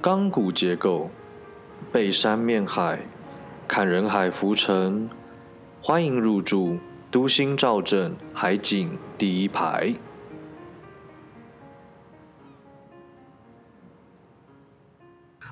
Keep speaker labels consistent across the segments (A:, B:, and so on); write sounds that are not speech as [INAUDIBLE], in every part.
A: 钢骨结构，背山面海，看人海浮沉。欢迎入住都心兆镇海景第一排。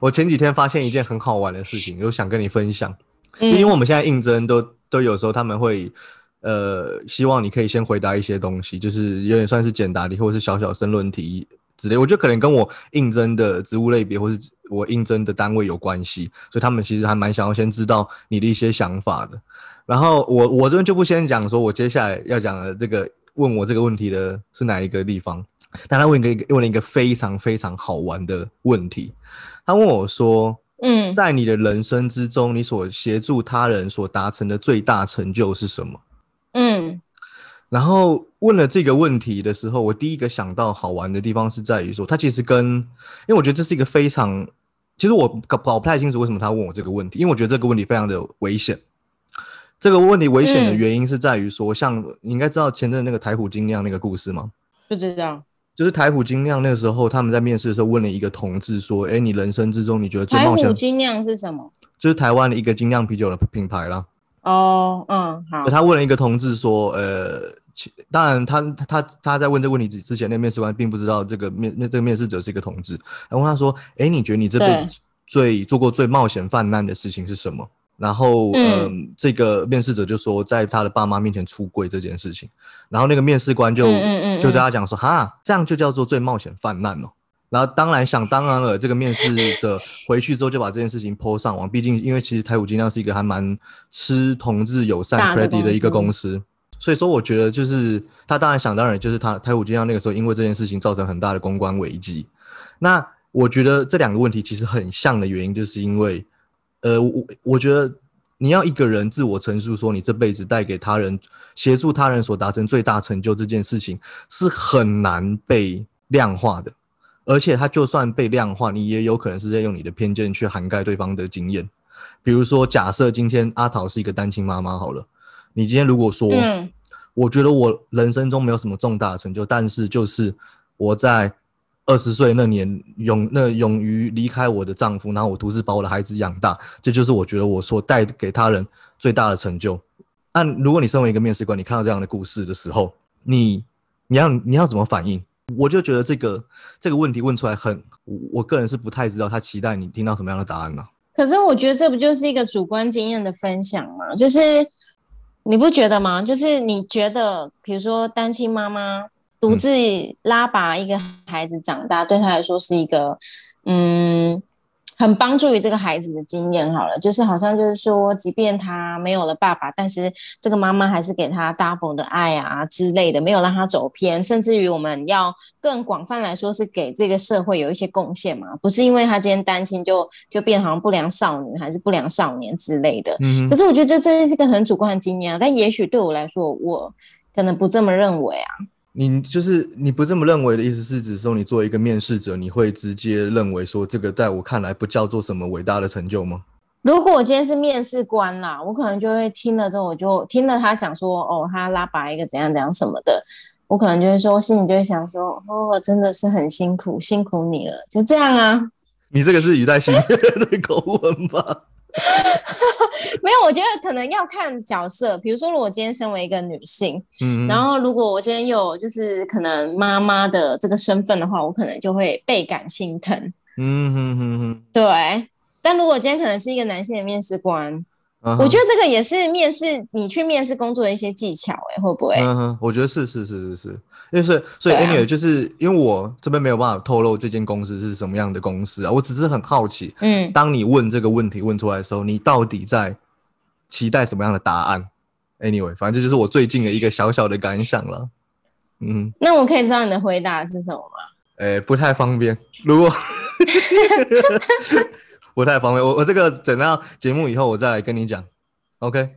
B: 我前几天发现一件很好玩的事情，就想跟你分享。因为我们现在应征都都有时候他们会，呃，希望你可以先回答一些东西，就是有点算是简答题或者是小小申论题之类。我觉得可能跟我应征的职务类别或是我应征的单位有关系，所以他们其实还蛮想要先知道你的一些想法的。然后我我这边就不先讲说我接下来要讲的这个问我这个问题的是哪一个地方，但他问一个问了一个非常非常好玩的问题，他问我说。嗯，在你的人生之中，你所协助他人所达成的最大成就是什么？嗯，然后问了这个问题的时候，我第一个想到好玩的地方是在于说，他其实跟，因为我觉得这是一个非常，其实我搞搞不太清楚为什么他问我这个问题，因为我觉得这个问题非常的危险。这个问题危险的原因是在于说，像你应该知道前阵那个台虎精酿那个故事吗？
C: 不知道。
B: 就是台虎精酿那个时候，他们在面试的时候问了一个同志说：“哎，你人生之中你觉得最冒险？”
C: 台虎精酿是什么？
B: 就是台湾的一个精酿啤酒的品牌啦。
C: 哦，嗯，好。
B: 他问了一个同志说：“呃，当然，他他他在问这个问题之之前，那面试官并不知道这个面那这个面试者是一个同志。然后他说：‘哎，你觉得你这辈子最做过最冒险泛滥的事情是什么？’”然后，嗯，这个面试者就说，在他的爸妈面前出柜这件事情，然后那个面试官就就对他讲说，哈，这样就叫做最冒险泛滥哦。然后当然想当然了，这个面试者回去之后就把这件事情泼上网，毕竟因为其实台虎精酿是一个还蛮吃同志友善 credit 的一个公司，所以说我觉得就是他当然想当然就是他台虎精酿那个时候因为这件事情造成很大的公关危机。那我觉得这两个问题其实很像的原因，就是因为。呃，我我觉得你要一个人自我陈述说你这辈子带给他人协助他人所达成最大成就这件事情是很难被量化的，而且他就算被量化，你也有可能是在用你的偏见去涵盖对方的经验。比如说，假设今天阿桃是一个单亲妈妈，好了，你今天如果说，我觉得我人生中没有什么重大的成就，但是就是我在。二十岁那年，勇那勇于离开我的丈夫，然后我独自把我的孩子养大，这就是我觉得我所带给他人最大的成就。那如果你身为一个面试官，你看到这样的故事的时候，你你要你要怎么反应？我就觉得这个这个问题问出来很，我个人是不太知道他期待你听到什么样的答案呢？
C: 可是我觉得这不就是一个主观经验的分享吗？就是你不觉得吗？就是你觉得，比如说单亲妈妈。独自拉拔一个孩子长大，对他来说是一个，嗯，很帮助于这个孩子的经验。好了，就是好像就是说，即便他没有了爸爸，但是这个妈妈还是给他 double 的爱啊之类的，没有让他走偏。甚至于我们要更广泛来说，是给这个社会有一些贡献嘛？不是因为他今天单亲就就变好像不良少女还是不良少年之类的。嗯。可是我觉得这真的是个很主观的经验啊。但也许对我来说，我可能不这么认为啊。
B: 你就是你不这么认为的意思是指说你作为一个面试者，你会直接认为说这个在我看来不叫做什么伟大的成就吗？
C: 如果我今天是面试官啦，我可能就会听了之后，我就听了他讲说，哦，他拉拔一个怎样怎样什么的，我可能就会说，我心里就会想说，哦，真的是很辛苦，辛苦你了，就这样啊。
B: 你这个是语带心悦的口吻吧？[LAUGHS]
C: 没有，我觉得可能要看角色。比如说，如果今天身为一个女性，嗯，然后如果我今天有就是可能妈妈的这个身份的话，我可能就会倍感心疼。嗯哼哼哼，对。但如果今天可能是一个男性的面试官。我觉得这个也是面试你去面试工作的一些技巧，哎，会不会？
B: 嗯哼，我觉得是是是是是，因为所以所以 anyway 就是因为我这边没有办法透露这间公司是什么样的公司啊，我只是很好奇，嗯，当你问这个问题问出来的时候，你到底在期待什么样的答案？Anyway，反正这就是我最近的一个小小的感想了。
C: 嗯，那我可以知道你的回答是什么吗？
B: 哎，不太方便。如果 [LAUGHS] [LAUGHS] 不太方便，我我这个等到节目以后我再来跟你讲，OK？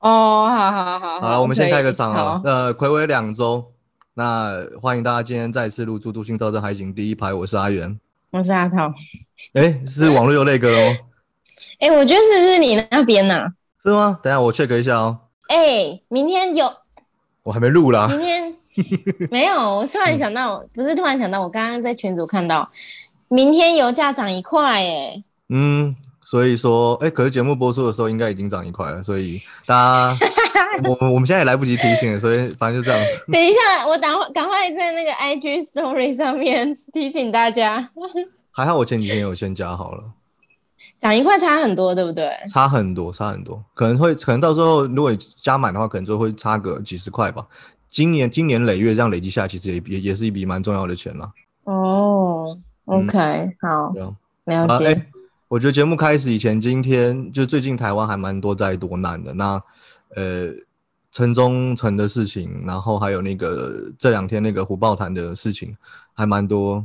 C: 哦，好好好，
B: 好了，我们先开个场啊。呃，暌违两周，那欢迎大家今天再次入住都心造镇海景第一排，我是阿元，
C: 我是阿涛。
B: 哎，是网络有那个哦。
C: 哎，我觉得是不是你那边呢？
B: 是吗？等下我 check 一下哦。
C: 哎，明天有？
B: 我还没录
C: 啦。明天 [LAUGHS] 没有，我突然想到，不是突然想到，我刚刚在群组看到。明天油价涨一块，哎，
B: 嗯，所以说，哎，可是节目播出的时候应该已经涨一块了，所以大家，[LAUGHS] 我我们现在也来不及提醒了，所以反正就这样子。
C: 等一下，我赶快赶快在那个 IG Story 上面提醒大家。
B: 还好我前几天有先加好了。
C: 涨一块差很多，对不对？
B: 差很多，差很多，可能会，可能到时候如果加满的话，可能就会差个几十块吧。今年今年累月这样累积下来，其实也也也是一笔蛮重要的钱了。
C: 哦，OK，好，了解。
B: 我觉得节目开始以前，今天就最近台湾还蛮多灾多难的。那呃，城中城的事情，然后还有那个这两天那个虎豹潭的事情，还蛮多。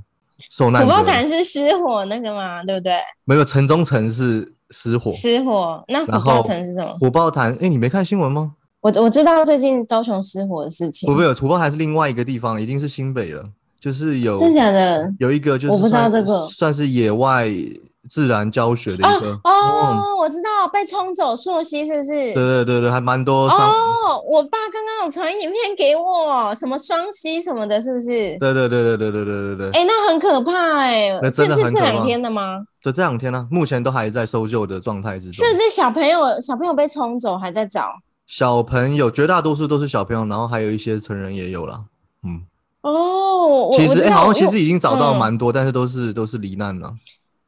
B: 受难。
C: 虎豹潭是失火那个吗？对不对？
B: 没有，城中城是失火。
C: 失火，那虎豹城是什么？
B: 虎豹潭，哎，你没看新闻吗？
C: 我我知道最近高雄失火的事情。
B: 不，没有，虎豹潭是另外一个地方，一定是新北了。就是有
C: 真假的，
B: 有一个就是
C: 我不知道这个，
B: 算是野外。自然教学的一个
C: 哦，我知道被冲走溯溪是不是？
B: 对对对对，还蛮多。
C: 哦，我爸刚刚有传影片给我，什么双溪什么的，是不是？
B: 对对对对对对对对对。
C: 哎，那很可怕哎，
B: 是
C: 是这两天的吗？
B: 对，这两天呢，目前都还在搜救的状态之中。
C: 是不是小朋友小朋友被冲走，还在找？
B: 小朋友绝大多数都是小朋友，然后还有一些成人也有了。嗯。
C: 哦，
B: 其实好像其实已经找到蛮多，但是都是都是罹难了。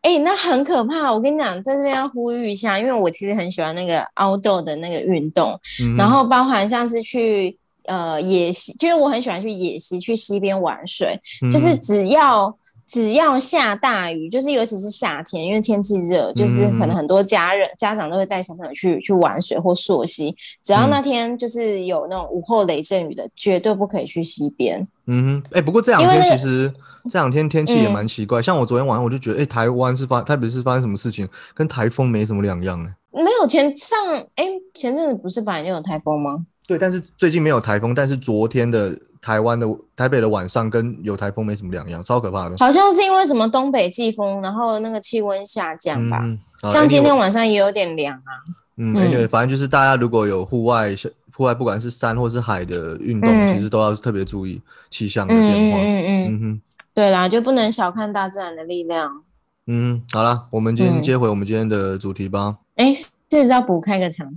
C: 哎，那很可怕！我跟你讲，在这边要呼吁一下，因为我其实很喜欢那个 outdoor 的那个运动，然后包含像是去呃野溪，就是我很喜欢去野溪，去溪边玩水，就是只要。只要下大雨，就是尤其是夏天，因为天气热，就是可能很多家人家长都会带小朋友去去玩水或溯溪。只要那天就是有那种午后雷阵雨的，绝对不可以去溪边。
B: 嗯哼，哎，不过这两天其实这两天天气也蛮奇怪，像我昨天晚上我就觉得，哎，台湾是发特别是发生什么事情，跟台风没什么两样呢？
C: 没有前上哎前阵子不是本来就有台风吗？
B: 对，但是最近没有台风，但是昨天的台湾的台北的晚上跟有台风没什么两样，超可怕的。
C: 好像是因为什么东北季风，然后那个气温下降吧。像今天晚上也有点凉啊。
B: 嗯，对，反正就是大家如果有户外户外，不管是山或是海的运动，其实都要特别注意气象的变化。嗯嗯
C: 嗯哼，对啦，就不能小看大自然的力量。
B: 嗯，好了，我们今天接回我们今天的主题吧。
C: 哎。是不是要补开个场？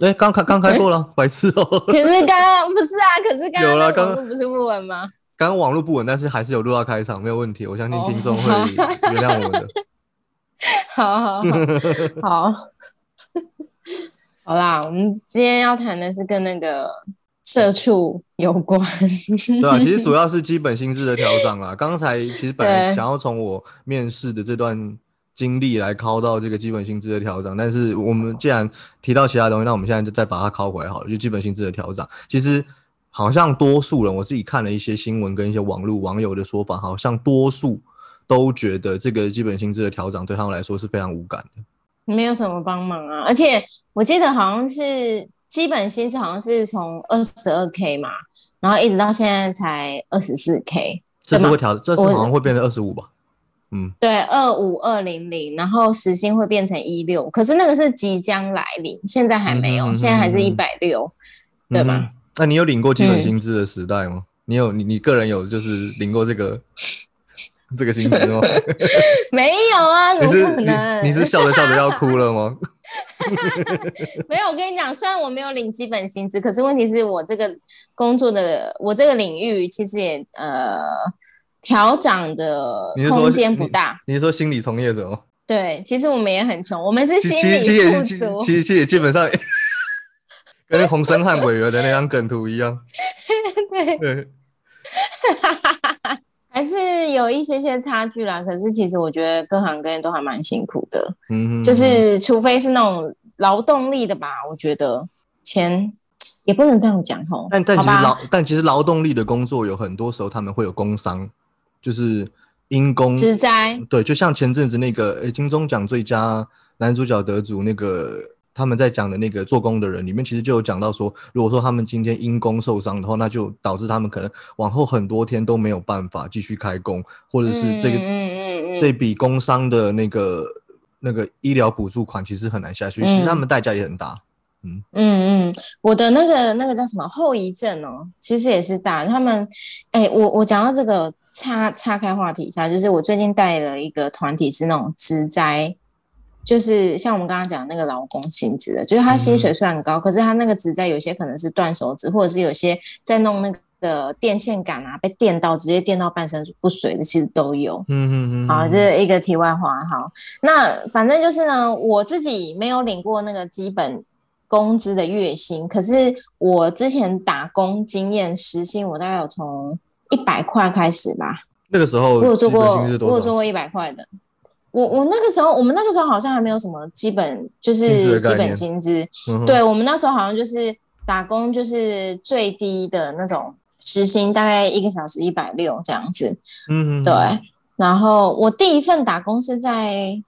B: 哎，刚开刚开过了，白痴哦。[LAUGHS]
C: 可是刚刚不是啊，可是刚刚网络不是不稳吗？
B: 刚刚网络不稳，但是还是有录到开场，没有问题。我相信听众会 [LAUGHS] 原谅我们的。[LAUGHS]
C: 好好好，好啦，我们今天要谈的是跟那个社畜有关。
B: 对啊，其实主要是基本薪资的调整啦。刚才其实本来想要从我面试的这段。精力来考到这个基本薪资的调整，但是我们既然提到其他东西，那我们现在就再把它考回来好了。就基本薪资的调整，其实好像多数人，我自己看了一些新闻跟一些网络网友的说法，好像多数都觉得这个基本薪资的调整对他们来说是非常无感的，
C: 没有什么帮忙啊。而且我记得好像是基本薪资好像是从二十二 k 嘛，然后一直到现在才二十四 k，
B: 这次会调，这次好像会变成二十五吧。
C: 嗯，对，二五二零零，然后时薪会变成一六，可是那个是即将来临，现在还没有，现在还是一百六，对吗？
B: 那你有领过基本薪资的时代吗？你有你你个人有就是领过这个 [LAUGHS] 这个薪资吗？[LAUGHS]
C: 没有啊，怎么可能？
B: 你是笑着笑着要哭了吗？[LAUGHS]
C: 没有，我跟你讲，虽然我没有领基本薪资，可是问题是我这个工作的我这个领域其实也呃。调涨的空间不大。
B: 你是说心理从业者吗？
C: 对，其实我们也很穷，我们是心理不足。
B: 其实其实基本上 [LAUGHS] 跟洪生汉委员的那张梗图一样。[LAUGHS]
C: 对，[LAUGHS] 还是有一些些差距啦。可是其实我觉得各行各业都还蛮辛苦的。嗯，就是除非是那种劳动力的吧，我觉得钱也不能这样讲吼。
B: 但但其实劳但其实劳动力的工作有很多时候他们会有工伤。就是因公
C: 之灾，
B: 对，就像前阵子那个诶金钟奖最佳男主角得主那个他们在讲的那个做工的人里面，其实就有讲到说，如果说他们今天因公受伤的话，那就导致他们可能往后很多天都没有办法继续开工，或者是这个这笔工伤的那个那个医疗补助款其实很难下去，其实他们代价也很大。
C: 嗯嗯嗯，我的那个那个叫什么后遗症哦，其实也是大。他们，哎，我我讲到这个，岔岔开话题一下，就是我最近带了一个团体，是那种职灾，就是像我们刚刚讲那个劳工薪资的，就是他薪水虽然高，可是他那个职灾有些可能是断手指，或者是有些在弄那个电线杆啊，被电到直接电到半身不遂的，其实都有。
B: 嗯嗯嗯，
C: 好，这是一个题外话。好，那反正就是呢，我自己没有领过那个基本工资的月薪，可是我之前打工经验时薪，我大概有从。一百块开始吧，
B: 那个时候
C: 我有做过，我有做过一百块的。我我那个时候，我们那个时候好像还没有什么基本，就是基本薪资。对我们那时候好像就是打工，就是最低的那种时薪，大概一个小时一百六这样子。嗯，对。然后我第一份打工是在。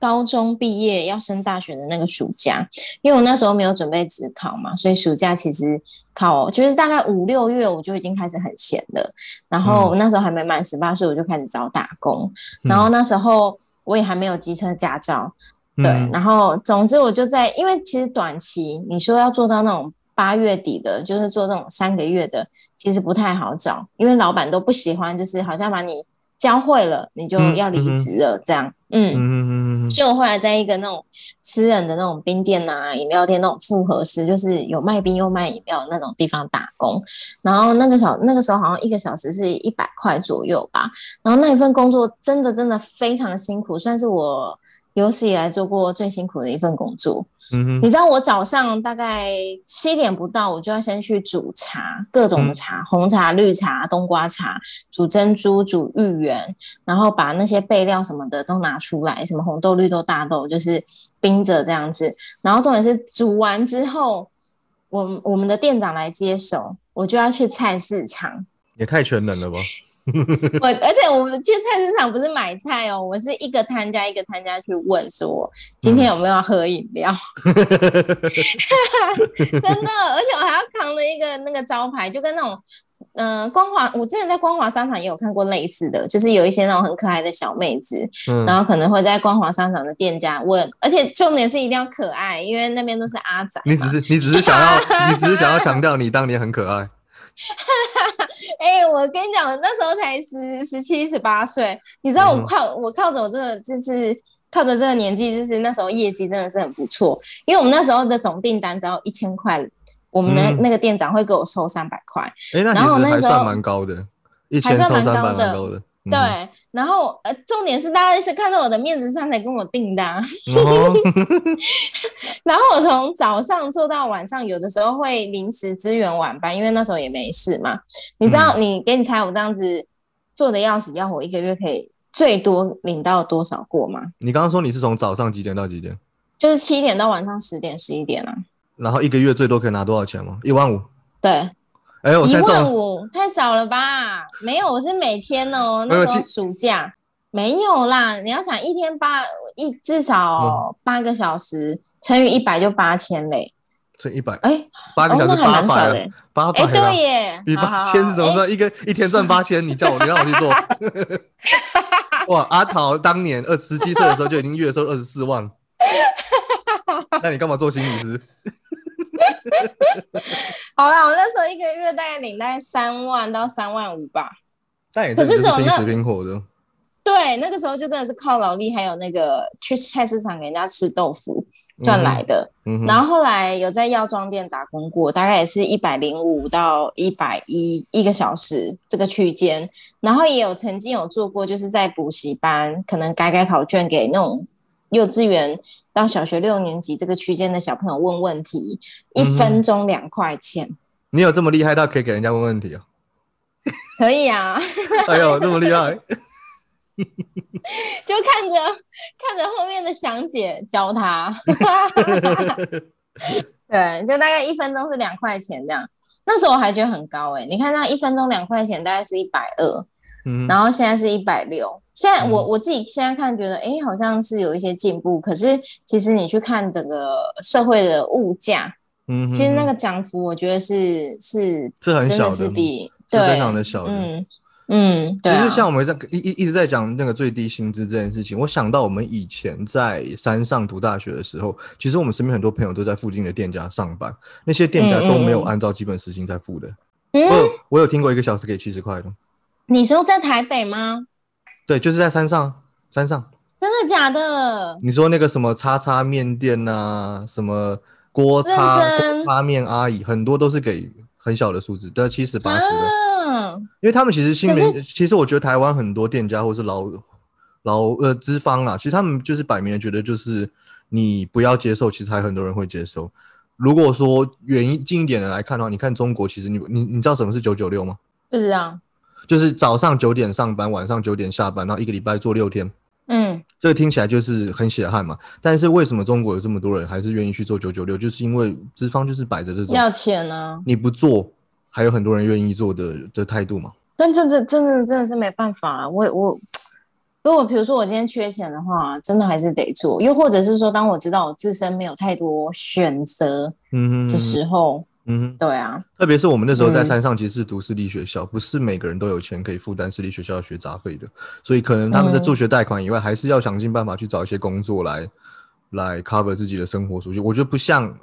C: 高中毕业要升大学的那个暑假，因为我那时候没有准备职考嘛，所以暑假其实考就是大概五六月我就已经开始很闲了。然后那时候还没满十八岁，我就开始找打工。然后那时候我也还没有机车驾照，对。然后总之我就在，因为其实短期你说要做到那种八月底的，就是做这种三个月的，其实不太好找，因为老板都不喜欢，就是好像把你。教会了，你就要离职了，这样，嗯嗯嗯，就后来在一个那种私人的那种冰店啊、饮料店那种复合式，就是有卖冰又卖饮料的那种地方打工，然后那个小那个时候好像一个小时是一百块左右吧，然后那一份工作真的真的非常辛苦，算是我。有史以来做过最辛苦的一份工作，嗯哼，你知道我早上大概七点不到，我就要先去煮茶，各种的茶，红茶、绿茶、冬瓜茶，煮珍珠、煮芋圆，然后把那些备料什么的都拿出来，什么红豆、绿豆、大豆，就是冰着这样子。然后重点是煮完之后，我我们的店长来接手，我就要去菜市场，
B: 也太全能了吧！
C: 我而且我们去菜市场不是买菜哦，我是一个摊家一个摊家去问说今天有没有要喝饮料，[LAUGHS] 真的，而且我还要扛着一个那个招牌，就跟那种嗯光华，我之前在光华商场也有看过类似的，就是有一些那种很可爱的小妹子，然后可能会在光华商场的店家问，而且重点是一定要可爱，因为那边都是阿仔。
B: 你只是你只是想要你只是想要强调你当年很可爱。[LAUGHS]
C: 哎，我跟你讲，那时候才十十七十八岁，你知道我靠我靠着我这个就是靠着这个年纪，就是那时候业绩真的是很不错，因为我们那时候的总订单只要一千块，我们的那个店长会给我收三百块。
B: 哎，那其实还算蛮高的，一千收三百蛮高的。
C: 对，然后呃，重点是大家是看到我的面子上才跟我订的，[LAUGHS] 然后我从早上做到晚上，有的时候会临时支援晚班，因为那时候也没事嘛。你知道，你给你猜我这样子做的要死要活，一个月可以最多领到多少过吗？
B: 你刚刚说你是从早上几点到几点？
C: 就是七点到晚上十点十一点啊。
B: 然后一个月最多可以拿多少钱吗？一万五。
C: 对。
B: 哎，
C: 一万五太少了吧？没有，我是每天哦。那时候暑假没有啦。你要想一天八一至少八个小时，乘以一百就八千嘞。
B: 乘一百
C: 哎，
B: 八个小时八百，八百。
C: 哎，对耶，
B: 比八千是怎么算？一个一天赚八千，你叫我你让我去做。哇，阿桃当年二十七岁的时候就已经月收二十四万。[LAUGHS] 那你干嘛做心理师？[LAUGHS]
C: 好啦，我那时候一个月大概领大概三万到三万五吧。
B: 但也可是拼死拼活的。
C: 对，那个时候就真的是靠劳力，还有那个去菜市场给人家吃豆腐赚来的。然后后来有在药妆店打工过，大概也是一百零五到一百一一个小时这个区间。然后也有曾经有做过，就是在补习班，可能改改考卷给那种。幼稚园到小学六年级这个区间的小朋友问问题，一分钟两块钱。
B: 你有这么厉害到可以给人家问问题哦？[LAUGHS]
C: 可以啊！
B: 哎呦，这么厉害！
C: 就看着看着后面的详解教他。[LAUGHS] 对，就大概一分钟是两块钱这样。那时候我还觉得很高哎，你看那一分钟两块钱，大概是一百二。然后现在是一百六，现在我我自己现在看觉得，哎，好像是有一些进步。可是其实你去看整个社会的物价，嗯，其实那个涨幅，我觉得是是，
B: 是很小
C: 的，是比
B: 对非常的小的，
C: 嗯嗯，对。
B: 其实像我们在一一一直在讲那个最低薪资这件事情，我想到我们以前在山上读大学的时候，其实我们身边很多朋友都在附近的店家上班，那些店家都没有按照基本时薪在付的。我有我有听过一个小时给七十块的。
C: 你说在台北吗？
B: 对，就是在山上，山上。
C: 真的假的？
B: 你说那个什么叉叉面店呐，什么锅叉叉面阿姨，很多都是给很小的数字，对，七十八十的。因为他们其实心里，其实我觉得台湾很多店家或是老老呃资方啊，其实他们就是摆明了觉得就是你不要接受，其实还很多人会接受。如果说远一近一点的来看的话，你看中国，其实你你你知道什么是九九六吗？
C: 不知道。
B: 就是早上九点上班，晚上九点下班，然后一个礼拜做六天。
C: 嗯，
B: 这个听起来就是很血汗嘛。但是为什么中国有这么多人还是愿意去做九九六？就是因为资方就是摆着这种
C: 要钱呢，
B: 你不做，还有很多人愿意做的的态度嘛。
C: 但真的真的真的是没办法，我我如果比如说我今天缺钱的话，真的还是得做。又或者是说，当我知道我自身没有太多选择的时候。嗯，对啊，
B: 特别是我们那时候在山上，其实是读私立学校，不是每个人都有钱可以负担私立学校的学杂费的，所以可能他们在助学贷款以外，还是要想尽办法去找一些工作来来 cover 自己的生活所需。我觉得不像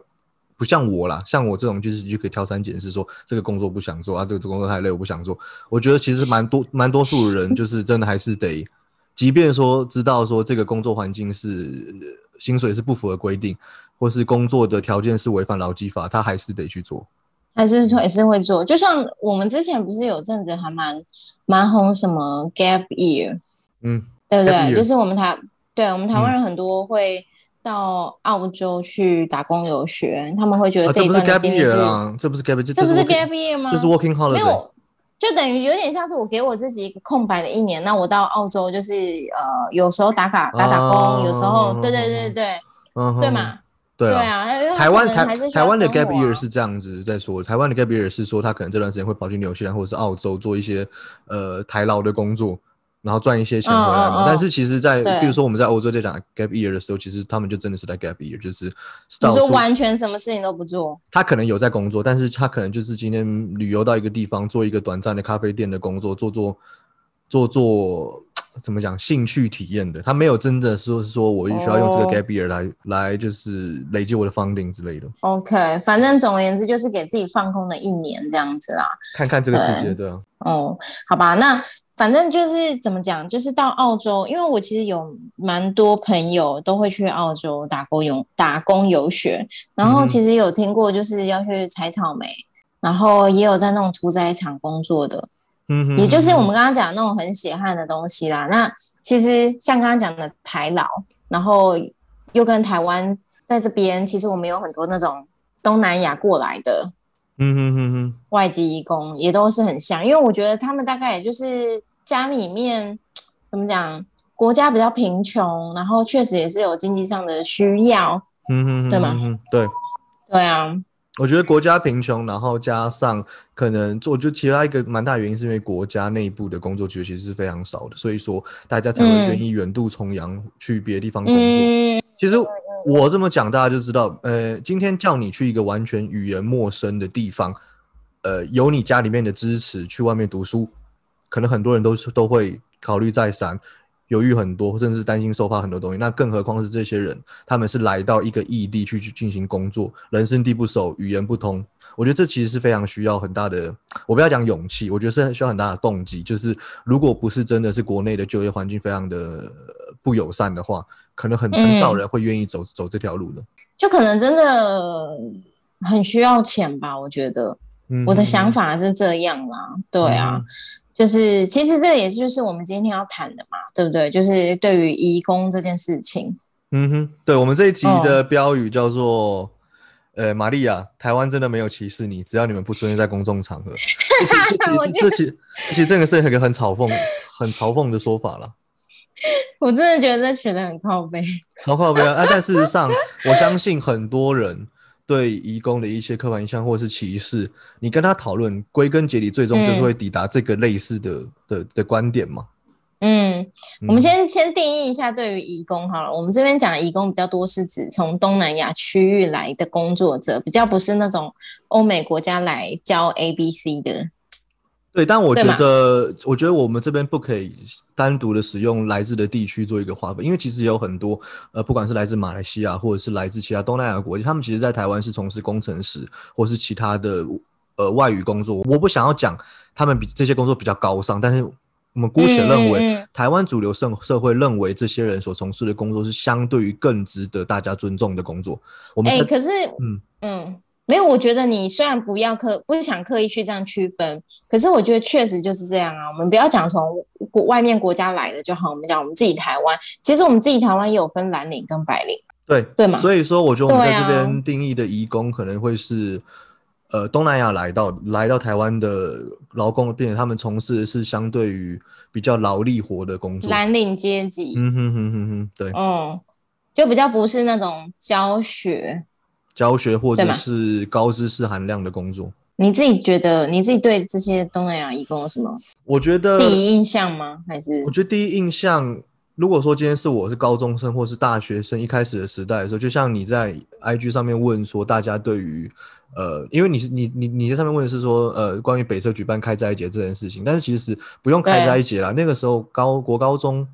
B: 不像我啦，像我这种就是就可以挑三拣四，说这个工作不想做啊，这个工作太累，我不想做。我觉得其实蛮多蛮多数人就是真的还是得，即便说知道说这个工作环境是薪水是不符合规定。或是工作的条件是违反劳基法，他还是得去做，
C: 还是说也是会做。就像我们之前不是有阵子还蛮蛮红什么 gap year，
B: 嗯，
C: 对不对？就是我们台对我们台湾人很多会到澳洲去打工留学，他们会觉得这一段经历是
B: 这不是 gap
C: year，这不是 gap year 吗？
B: 这是 working holiday，没
C: 有，就等于有点像是我给我自己一个空白的一年，那我到澳洲就是呃有时候打卡打打工，有时候对对对对，对嘛。
B: 对
C: 啊，
B: 台湾台台湾的 gap year 是这样子在说，台湾的 gap year 是说他可能这段时间会跑去纽西兰或者是澳洲做一些呃台劳的工作，然后赚一些钱回来嘛。但是其实，在比如说我们在欧洲在讲 gap year 的时候，其实他们就真的是在 gap year，就是
C: 你说完全什么事情都不做。
B: 他可能有在工作，但是他可能就是今天旅游到一个地方，做一个短暂的咖啡店的工作，做做做做。怎么讲？兴趣体验的，他没有真的说是说我需要用这个 gap year 来来就是累积我的 funding 之类的。
C: OK，反正总而言之就是给自己放空了一年这样子啦，
B: 看看这个世界的。
C: 哦，好吧，那反正就是怎么讲，就是到澳洲，因为我其实有蛮多朋友都会去澳洲打工游打工游学，然后其实有听过就是要去采草莓，然后也有在那种屠宰场工作的。
B: 嗯，
C: 也就是我们刚刚讲那种很血汗的东西啦。那其实像刚刚讲的台劳，然后又跟台湾在这边，其实我们有很多那种东南亚过来的，
B: 嗯哼哼哼，
C: 外籍义工也都是很像。因为我觉得他们大概也就是家里面怎么讲，国家比较贫穷，然后确实也是有经济上的需要，
B: 嗯哼，
C: 对吗？
B: 对，
C: 对啊。
B: 我觉得国家贫穷，然后加上可能，我觉得其他一个蛮大原因是因为国家内部的工作其实是非常少的，所以说大家才会愿意远渡重洋去别的地方工作。其实我这么讲，大家就知道，呃，今天叫你去一个完全语言陌生的地方，呃，有你家里面的支持去外面读书，可能很多人都是都会考虑再三。犹豫很多，甚至是担心受怕很多东西。那更何况是这些人，他们是来到一个异地去去进行工作，人生地不熟，语言不通。我觉得这其实是非常需要很大的，我不要讲勇气，我觉得是需要很大的动机。就是如果不是真的是国内的就业环境非常的不友善的话，可能很很少人会愿意走走这条路的。
C: 就可能真的很需要钱吧？我觉得，我的想法是这样啦。对啊。就是，其实这也是就是我们今天要谈的嘛，对不对？就是对于移工这件事情。
B: 嗯哼，对我们这一集的标语叫做“呃，玛利亚，台湾真的没有歧视你，只要你们不出现在公众场合。”这其 [LAUGHS] 实其实这个是一个很嘲讽、很嘲讽的说法了。[LAUGHS]
C: 我真的觉得这取得很靠背，[LAUGHS]
B: 超靠背啊！但事实上，我相信很多人。对移工的一些刻板印象或者是歧视，你跟他讨论，归根结底，最终就是会抵达这个类似的的的观点嘛？
C: 嗯，我们先先定义一下对于移工好了。我们这边讲的移工比较多是指从东南亚区域来的工作者，比较不是那种欧美国家来教 A B C 的。
B: 对，但我觉得，我觉得我们这边不可以单独的使用来自的地区做一个划分，因为其实有很多，呃，不管是来自马来西亚，或者是来自其他东南亚国家，他们其实，在台湾是从事工程师，或是其他的呃外语工作，我不想要讲他们比这些工作比较高尚，但是我们姑且认为台湾主流社社会认为这些人所从事的工作是相对于更值得大家尊重的工作。我们
C: 哎，可是嗯嗯。没有，我觉得你虽然不要刻不想刻意去这样区分，可是我觉得确实就是这样啊。我们不要讲从国外面国家来的就好，我们讲我们自己台湾，其实我们自己台湾也有分蓝领跟白领，
B: 对
C: 对嘛。
B: 所以说，我觉得我们在这边定义的移工可能会是，呃，东南亚来到来到台湾的劳工，并且他们从事的是相对于比较劳力活的工作，
C: 蓝领阶级。
B: 嗯哼哼哼哼，对，
C: 嗯，就比较不是那种教学。
B: 教学或者是高知识含量的工作，
C: 你自己觉得你自己对这些东南亚义工有什么？
B: 我觉得
C: 第一印象吗？还是
B: 我觉得第一印象，如果说今天是我是高中生或是大学生，一开始的时代的时候，就像你在 IG 上面问说，大家对于呃，因为你是你你你在上面问的是说呃，关于北社举办开斋节这件事情，但是其实不用开斋节啦，那个时候高国高中。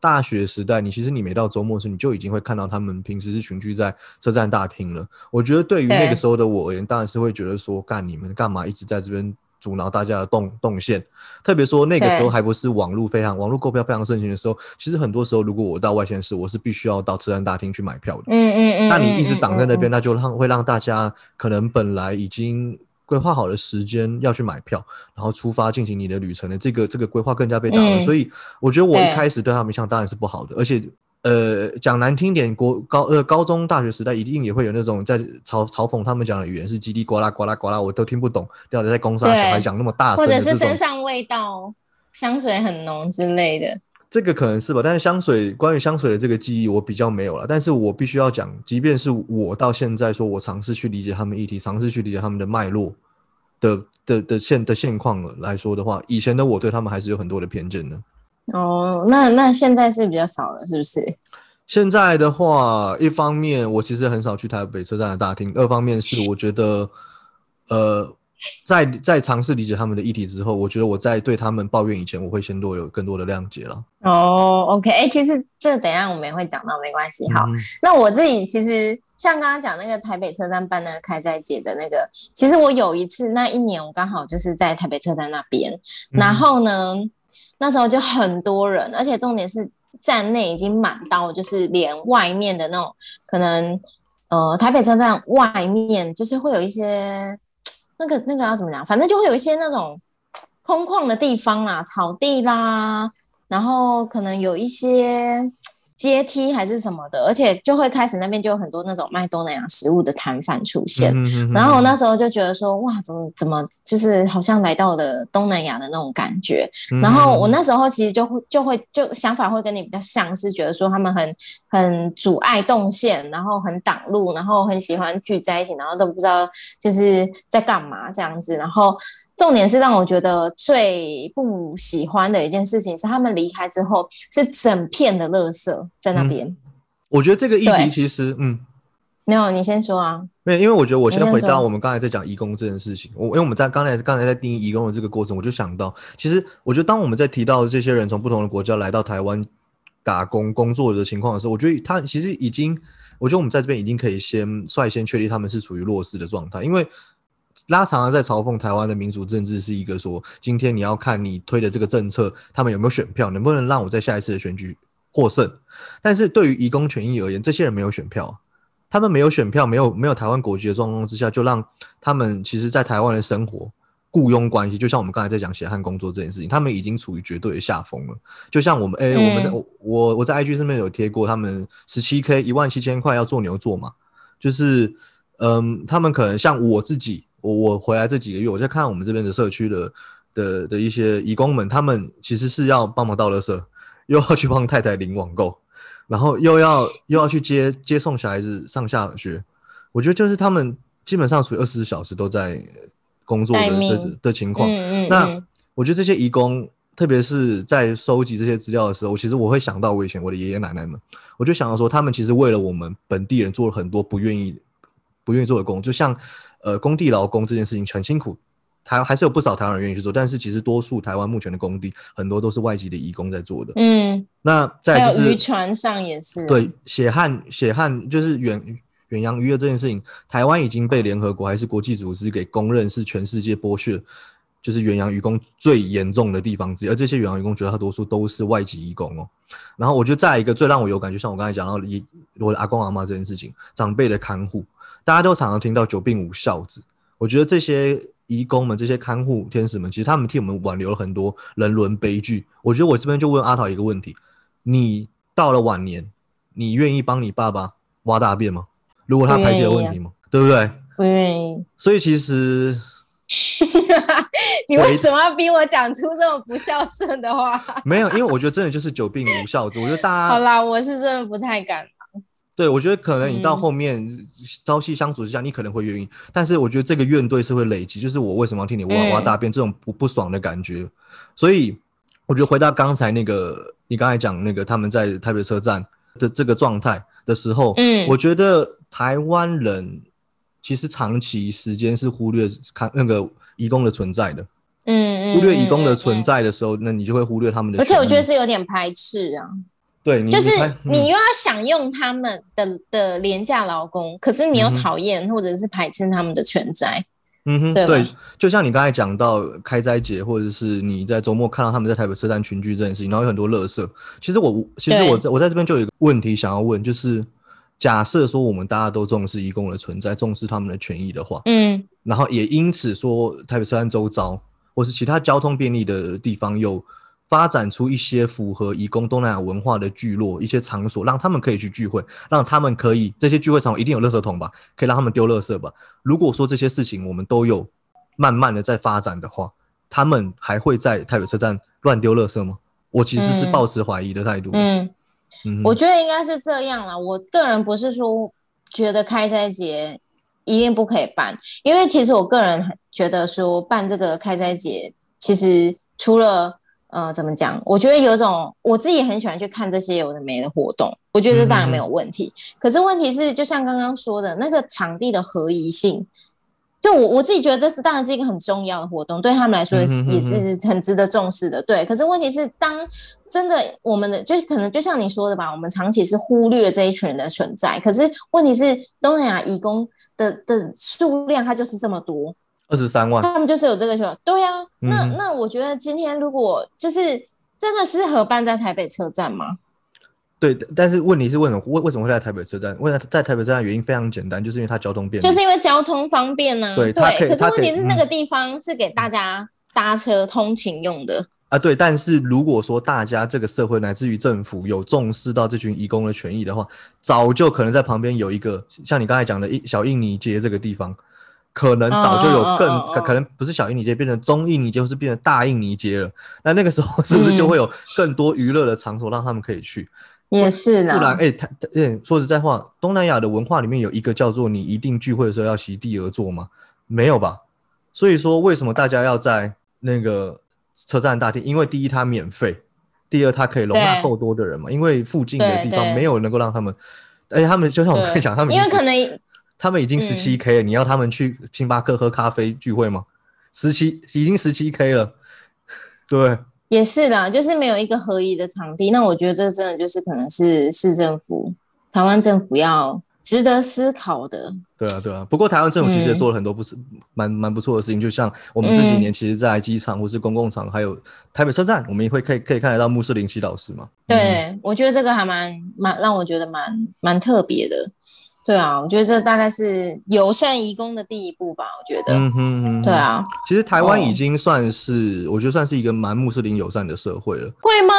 B: 大学时代，你其实你每到周末时，你就已经会看到他们平时是群聚在车站大厅了。我觉得对于那个时候的我而言，当然是会觉得说，干你们干嘛一直在这边阻挠大家的动动线？特别说那个时候还不是网络非常网络购票非常盛行的时候，其实很多时候如果我到外县市，我是必须要到车站大厅去买票的。
C: 嗯嗯嗯。
B: 那你一直挡在那边，那就让会让大家可能本来已经。规划好的时间要去买票，然后出发进行你的旅程的这个这个规划更加被打乱，所以我觉得我一开始对他们印象当然是不好的，而且呃讲难听点，国高呃高中大学时代一定也会有那种在嘲嘲讽他们讲的语言是叽里呱啦呱啦呱啦，我都听不懂，到底在公司小孩讲那么大声，
C: 或者是身上味道香水很浓之类的。
B: 这个可能是吧，但是香水关于香水的这个记忆我比较没有了。但是我必须要讲，即便是我到现在说我尝试去理解他们议题，尝试去理解他们的脉络的的的现的现况来说的话，以前的我对他们还是有很多的偏见的。
C: 哦，那那现在是比较少了，是不是？
B: 现在的话，一方面我其实很少去台北车站的大厅，二方面是我觉得，呃。在在尝试理解他们的议题之后，我觉得我在对他们抱怨以前，我会先多有更多的谅解了。
C: 哦，OK，哎，其实这等下我们也会讲到，没关系。好，那我自己其实像刚刚讲那个台北车站办那个开斋节的那个，其实我有一次那一年我刚好就是在台北车站那边，然后呢，那时候就很多人，而且重点是站内已经满到，就是连外面的那种可能，呃，台北车站外面就是会有一些。那个那个要怎么讲？反正就会有一些那种空旷的地方啦，草地啦，然后可能有一些。阶梯还是什么的，而且就会开始那边就有很多那种卖东南亚食物的摊贩出现，然后我那时候就觉得说，哇，怎么怎么就是好像来到了东南亚的那种感觉。然后我那时候其实就会就会就想法会跟你比较像，是觉得说他们很很阻碍动线，然后很挡路，然后很喜欢聚在一起，然后都不知道就是在干嘛这样子，然后。重点是让我觉得最不喜欢的一件事情是，他们离开之后是整片的垃圾在那边。
B: 我觉得这个议题其实，嗯，
C: 没有，你先说啊。
B: 没有，因为我觉得我先回到我们刚才在讲义工这件事情。我因为我们在刚才刚才在定义义工的这个过程，我就想到，其实我觉得当我们在提到这些人从不同的国家来到台湾打工工作的情况的时候，我觉得他其实已经，我觉得我们在这边已经可以先率先确立他们是处于弱势的状态，因为。拉长了在嘲讽台湾的民主政治是一个说，今天你要看你推的这个政策，他们有没有选票，能不能让我在下一次的选举获胜？但是对于移工权益而言，这些人没有选票，他们没有选票，没有没有台湾国籍的状况之下，就让他们其实在台湾的生活雇佣关系，就像我们刚才在讲血汗工作这件事情，他们已经处于绝对的下风了。就像我们哎，我们的我我在 IG 上面有贴过，他们十七 K 一万七千块要做牛做马，就是嗯，他们可能像我自己。我我回来这几个月，我在看我们这边的社区的的的一些义工们，他们其实是要帮忙倒垃圾，又要去帮太太领网购，然后又要又要去接接送小孩子上下学。我觉得就是他们基本上属于二十四小时都在工作的的的情况。那我觉得这些义工，特别是在收集这些资料的时候，其实我会想到我以前我的爷爷奶奶们，我就想到说，他们其实为了我们本地人做了很多不愿意不愿意做的工，就像。呃，工地劳工这件事情很辛苦，台还是有不少台湾人愿意去做，但是其实多数台湾目前的工地很多都是外籍的移工在做的。
C: 嗯，
B: 那在就是
C: 渔船上也是
B: 对血汗血汗就是远远洋渔业这件事情，台湾已经被联合国还是国际组织给公认是全世界剥削，就是远洋渔工最严重的地方之一。而这些远洋渔工绝大多数都是外籍移工哦。然后我觉得再一个最让我有感觉，像我刚才讲到一我的阿公阿妈这件事情，长辈的看护，大家都常常听到久病无孝子。我觉得这些义工们、这些看护天使们，其实他们替我们挽留了很多人伦悲剧。我觉得我这边就问阿桃一个问题：你到了晚年，你愿意帮你爸爸挖大便吗？如果他排泄有问题吗？对不对？
C: 不愿意。
B: 所以其实，[LAUGHS]
C: 你为什么要逼我讲出这种不孝顺的话？
B: 没有，因为我觉得真的就是久病无孝子。我觉得大家 [LAUGHS]
C: 好啦，我是真的不太敢。
B: 对，我觉得可能你到后面朝夕相处之下，你可能会愿意，但是我觉得这个怨怼是会累积，就是我为什么要替你挖挖大便这种不不爽的感觉。所以我觉得回到刚才那个，你刚才讲那个他们在台北车站的这个状态的时候，嗯，我觉得台湾人其实长期时间是忽略看那个义工的存在的，嗯，忽略义工的存在的时候，那你就会忽略他们的，
C: 而且我觉得是有点排斥啊。
B: 对，
C: 就是你又要享用他们的的廉价劳工，可是你又讨厌或者是排斥他们的存在。
B: 嗯哼，对，就像你刚才讲到开斋节，或者是你在周末看到他们在台北车站群聚这件事情，然后有很多乐色。其实我，其实我在我在这边就有一个问题想要问，就是假设说我们大家都重视义工的存在，重视他们的权益的话，嗯，然后也因此说台北车站周遭或是其他交通便利的地方有。发展出一些符合移工东南亚文化的聚落，一些场所，让他们可以去聚会，让他们可以这些聚会场所一定有垃圾桶吧，可以让他们丢垃圾吧。如果说这些事情我们都有慢慢的在发展的话，他们还会在台北车站乱丢垃圾吗？我其实是抱持怀疑的态度。
C: 嗯嗯，我觉得应该是这样啦。我个人不是说觉得开斋节一定不可以办，因为其实我个人觉得说办这个开斋节，其实除了呃，怎么讲？我觉得有种我自己很喜欢去看这些有的没的活动，我觉得这当然没有问题。可是问题是，就像刚刚说的那个场地的合宜性，就我我自己觉得这是当然是一个很重要的活动，对他们来说也是也是很值得重视的。对，可是问题是，当真的我们的就是可能就像你说的吧，我们长期是忽略这一群人的存在。可是问题是，东南亚义工的的数量它就是这么多。
B: 二十三万，
C: 他们就是有这个需求。对呀，那那我觉得今天如果就是真的适合办在台北车站吗？
B: 对，但是问题是为什么为为什么会在台北车站？为了在台北车站原因非常简单，就是因为它交通便利，
C: 就是因为交通方便呢。
B: 对
C: 对，可是问题是那个地方是给大家搭车通勤用的
B: 啊。对，但是如果说大家这个社会乃至于政府有重视到这群义工的权益的话，早就可能在旁边有一个像你刚才讲的印小印尼街这个地方。可能早就有更可可能不是小印尼街变成中印尼街，或是变成大印尼街了。那那个时候是不是就会有更多娱乐的场所让他们可以去？
C: 也是呢。
B: 不然，哎，他嗯，说实在话，东南亚的文化里面有一个叫做你一定聚会的时候要席地而坐吗？没有吧？所以说，为什么大家要在那个车站大厅？因为第一它免费，第二它可以容纳够多的人嘛。因为附近的地方没有能够让他们，而且他们就像我跟你讲，他们
C: 因为可能。
B: 他们已经十七 K 了，你要他们去星巴克喝咖啡聚会吗？十七已经十七 K 了，[LAUGHS] 对，
C: 也是的，就是没有一个合宜的场地。那我觉得这真的就是可能是市政府、台湾政府要值得思考的。
B: 对啊，对啊。不过台湾政府其实也做了很多不是蛮蛮不错的事情，就像我们这几年其实，在机场或是公共场，还有台北车站，我们也会可以可以看得到穆斯林祈祷师嘛。
C: 对，我觉得这个还蛮蛮让我觉得蛮蛮特别的。对啊，我觉得这大概是友善移工的第一步吧。我觉得，嗯哼，对啊，
B: 其实台湾已经算是，我觉得算是一个蛮穆斯林友善的社会了。
C: 会吗？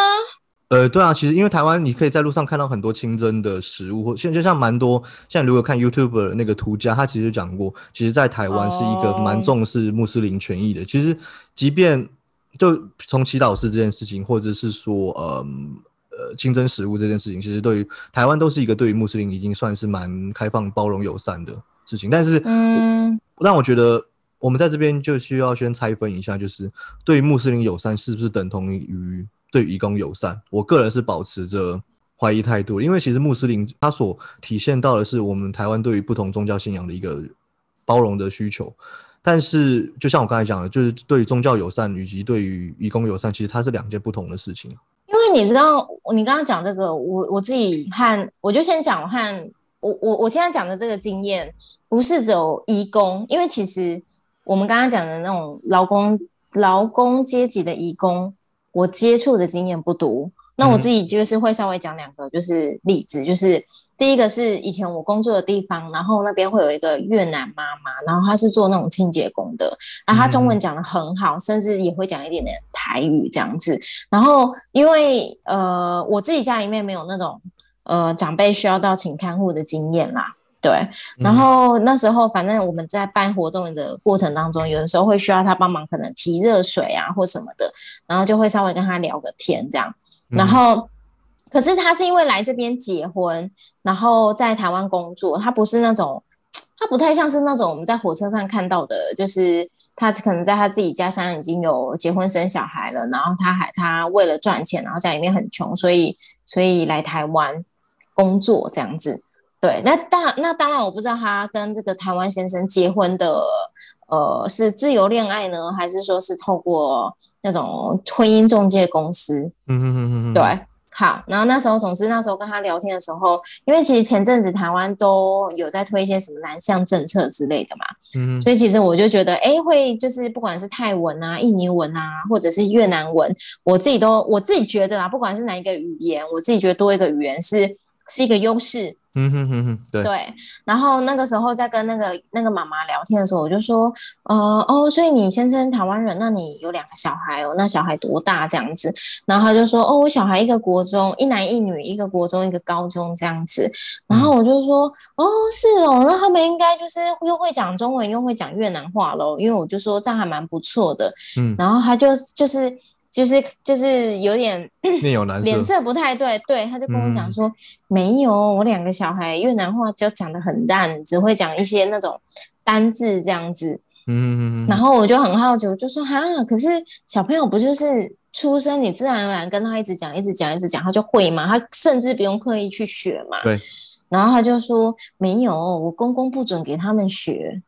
B: 呃，对啊，其实因为台湾你可以在路上看到很多清真的食物，或现在就像蛮多，现在如果看 YouTube 那个图家，他其实讲过，其实，在台湾是一个蛮重视穆斯林权益的。其实，即便就从祈祷师这件事情，或者是说，嗯。呃，清真食物这件事情，其实对于台湾都是一个对于穆斯林已经算是蛮开放、包容、友善的事情。但是，嗯，让我觉得我们在这边就需要先拆分一下，就是对于穆斯林友善是不是等同于对于义工友善？我个人是保持着怀疑态度，因为其实穆斯林他所体现到的是我们台湾对于不同宗教信仰的一个包容的需求。但是，就像我刚才讲的，就是对于宗教友善以及对于义工友善，其实它是两件不同的事情。
C: 因为你知道，你刚刚讲这个，我我自己和我就先讲和我我我现在讲的这个经验，不是只有移工，因为其实我们刚刚讲的那种劳工劳工阶级的移工，我接触的经验不多。那我自己就是会稍微讲两个，就是例子，就是第一个是以前我工作的地方，然后那边会有一个越南妈妈，然后她是做那种清洁工的，然后她中文讲的很好，甚至也会讲一点点台语这样子。然后因为呃我自己家里面没有那种呃长辈需要到请看护的经验啦。对，然后那时候反正我们在办活动的过程当中，有的时候会需要他帮忙，可能提热水啊或什么的，然后就会稍微跟他聊个天这样。然后，可是他是因为来这边结婚，然后在台湾工作，他不是那种，他不太像是那种我们在火车上看到的，就是他可能在他自己家乡已经有结婚生小孩了，然后他还他为了赚钱，然后家里面很穷，所以所以来台湾工作这样子。对，那当那当然，我不知道他跟这个台湾先生结婚的，呃，是自由恋爱呢，还是说是透过那种婚姻中介公司？嗯嗯嗯嗯对，好，然后那时候，总之那时候跟他聊天的时候，因为其实前阵子台湾都有在推一些什么南向政策之类的嘛，嗯，所以其实我就觉得，哎，会就是不管是泰文啊、印尼文啊，或者是越南文，我自己都我自己觉得啊，不管是哪一个语言，我自己觉得多一个语言是是一个优势。嗯哼哼哼，对对，然后那个时候在跟那个那个妈妈聊天的时候，我就说，呃哦，所以你先生台湾人，那你有两个小孩哦，那小孩多大这样子？然后他就说，哦，我小孩一个国中，一男一女，一个国中，一个高中这样子。然后我就说，哦，是哦，那他们应该就是又会讲中文，又会讲越南话喽，因为我就说这样还蛮不错的。嗯，然后他就就是。就是就是有点脸色不太对，对，他就跟我讲说，没有，我两个小孩越南话就讲的很淡，只会讲一些那种单字这样子。嗯，然后我就很好奇，我就说哈，可是小朋友不就是出生你自然而然跟他一直讲，一直讲，一直讲，他就会嘛，他甚至不用刻意去学嘛。
B: 对。
C: 然后他就说没有，我公公不准给他们学。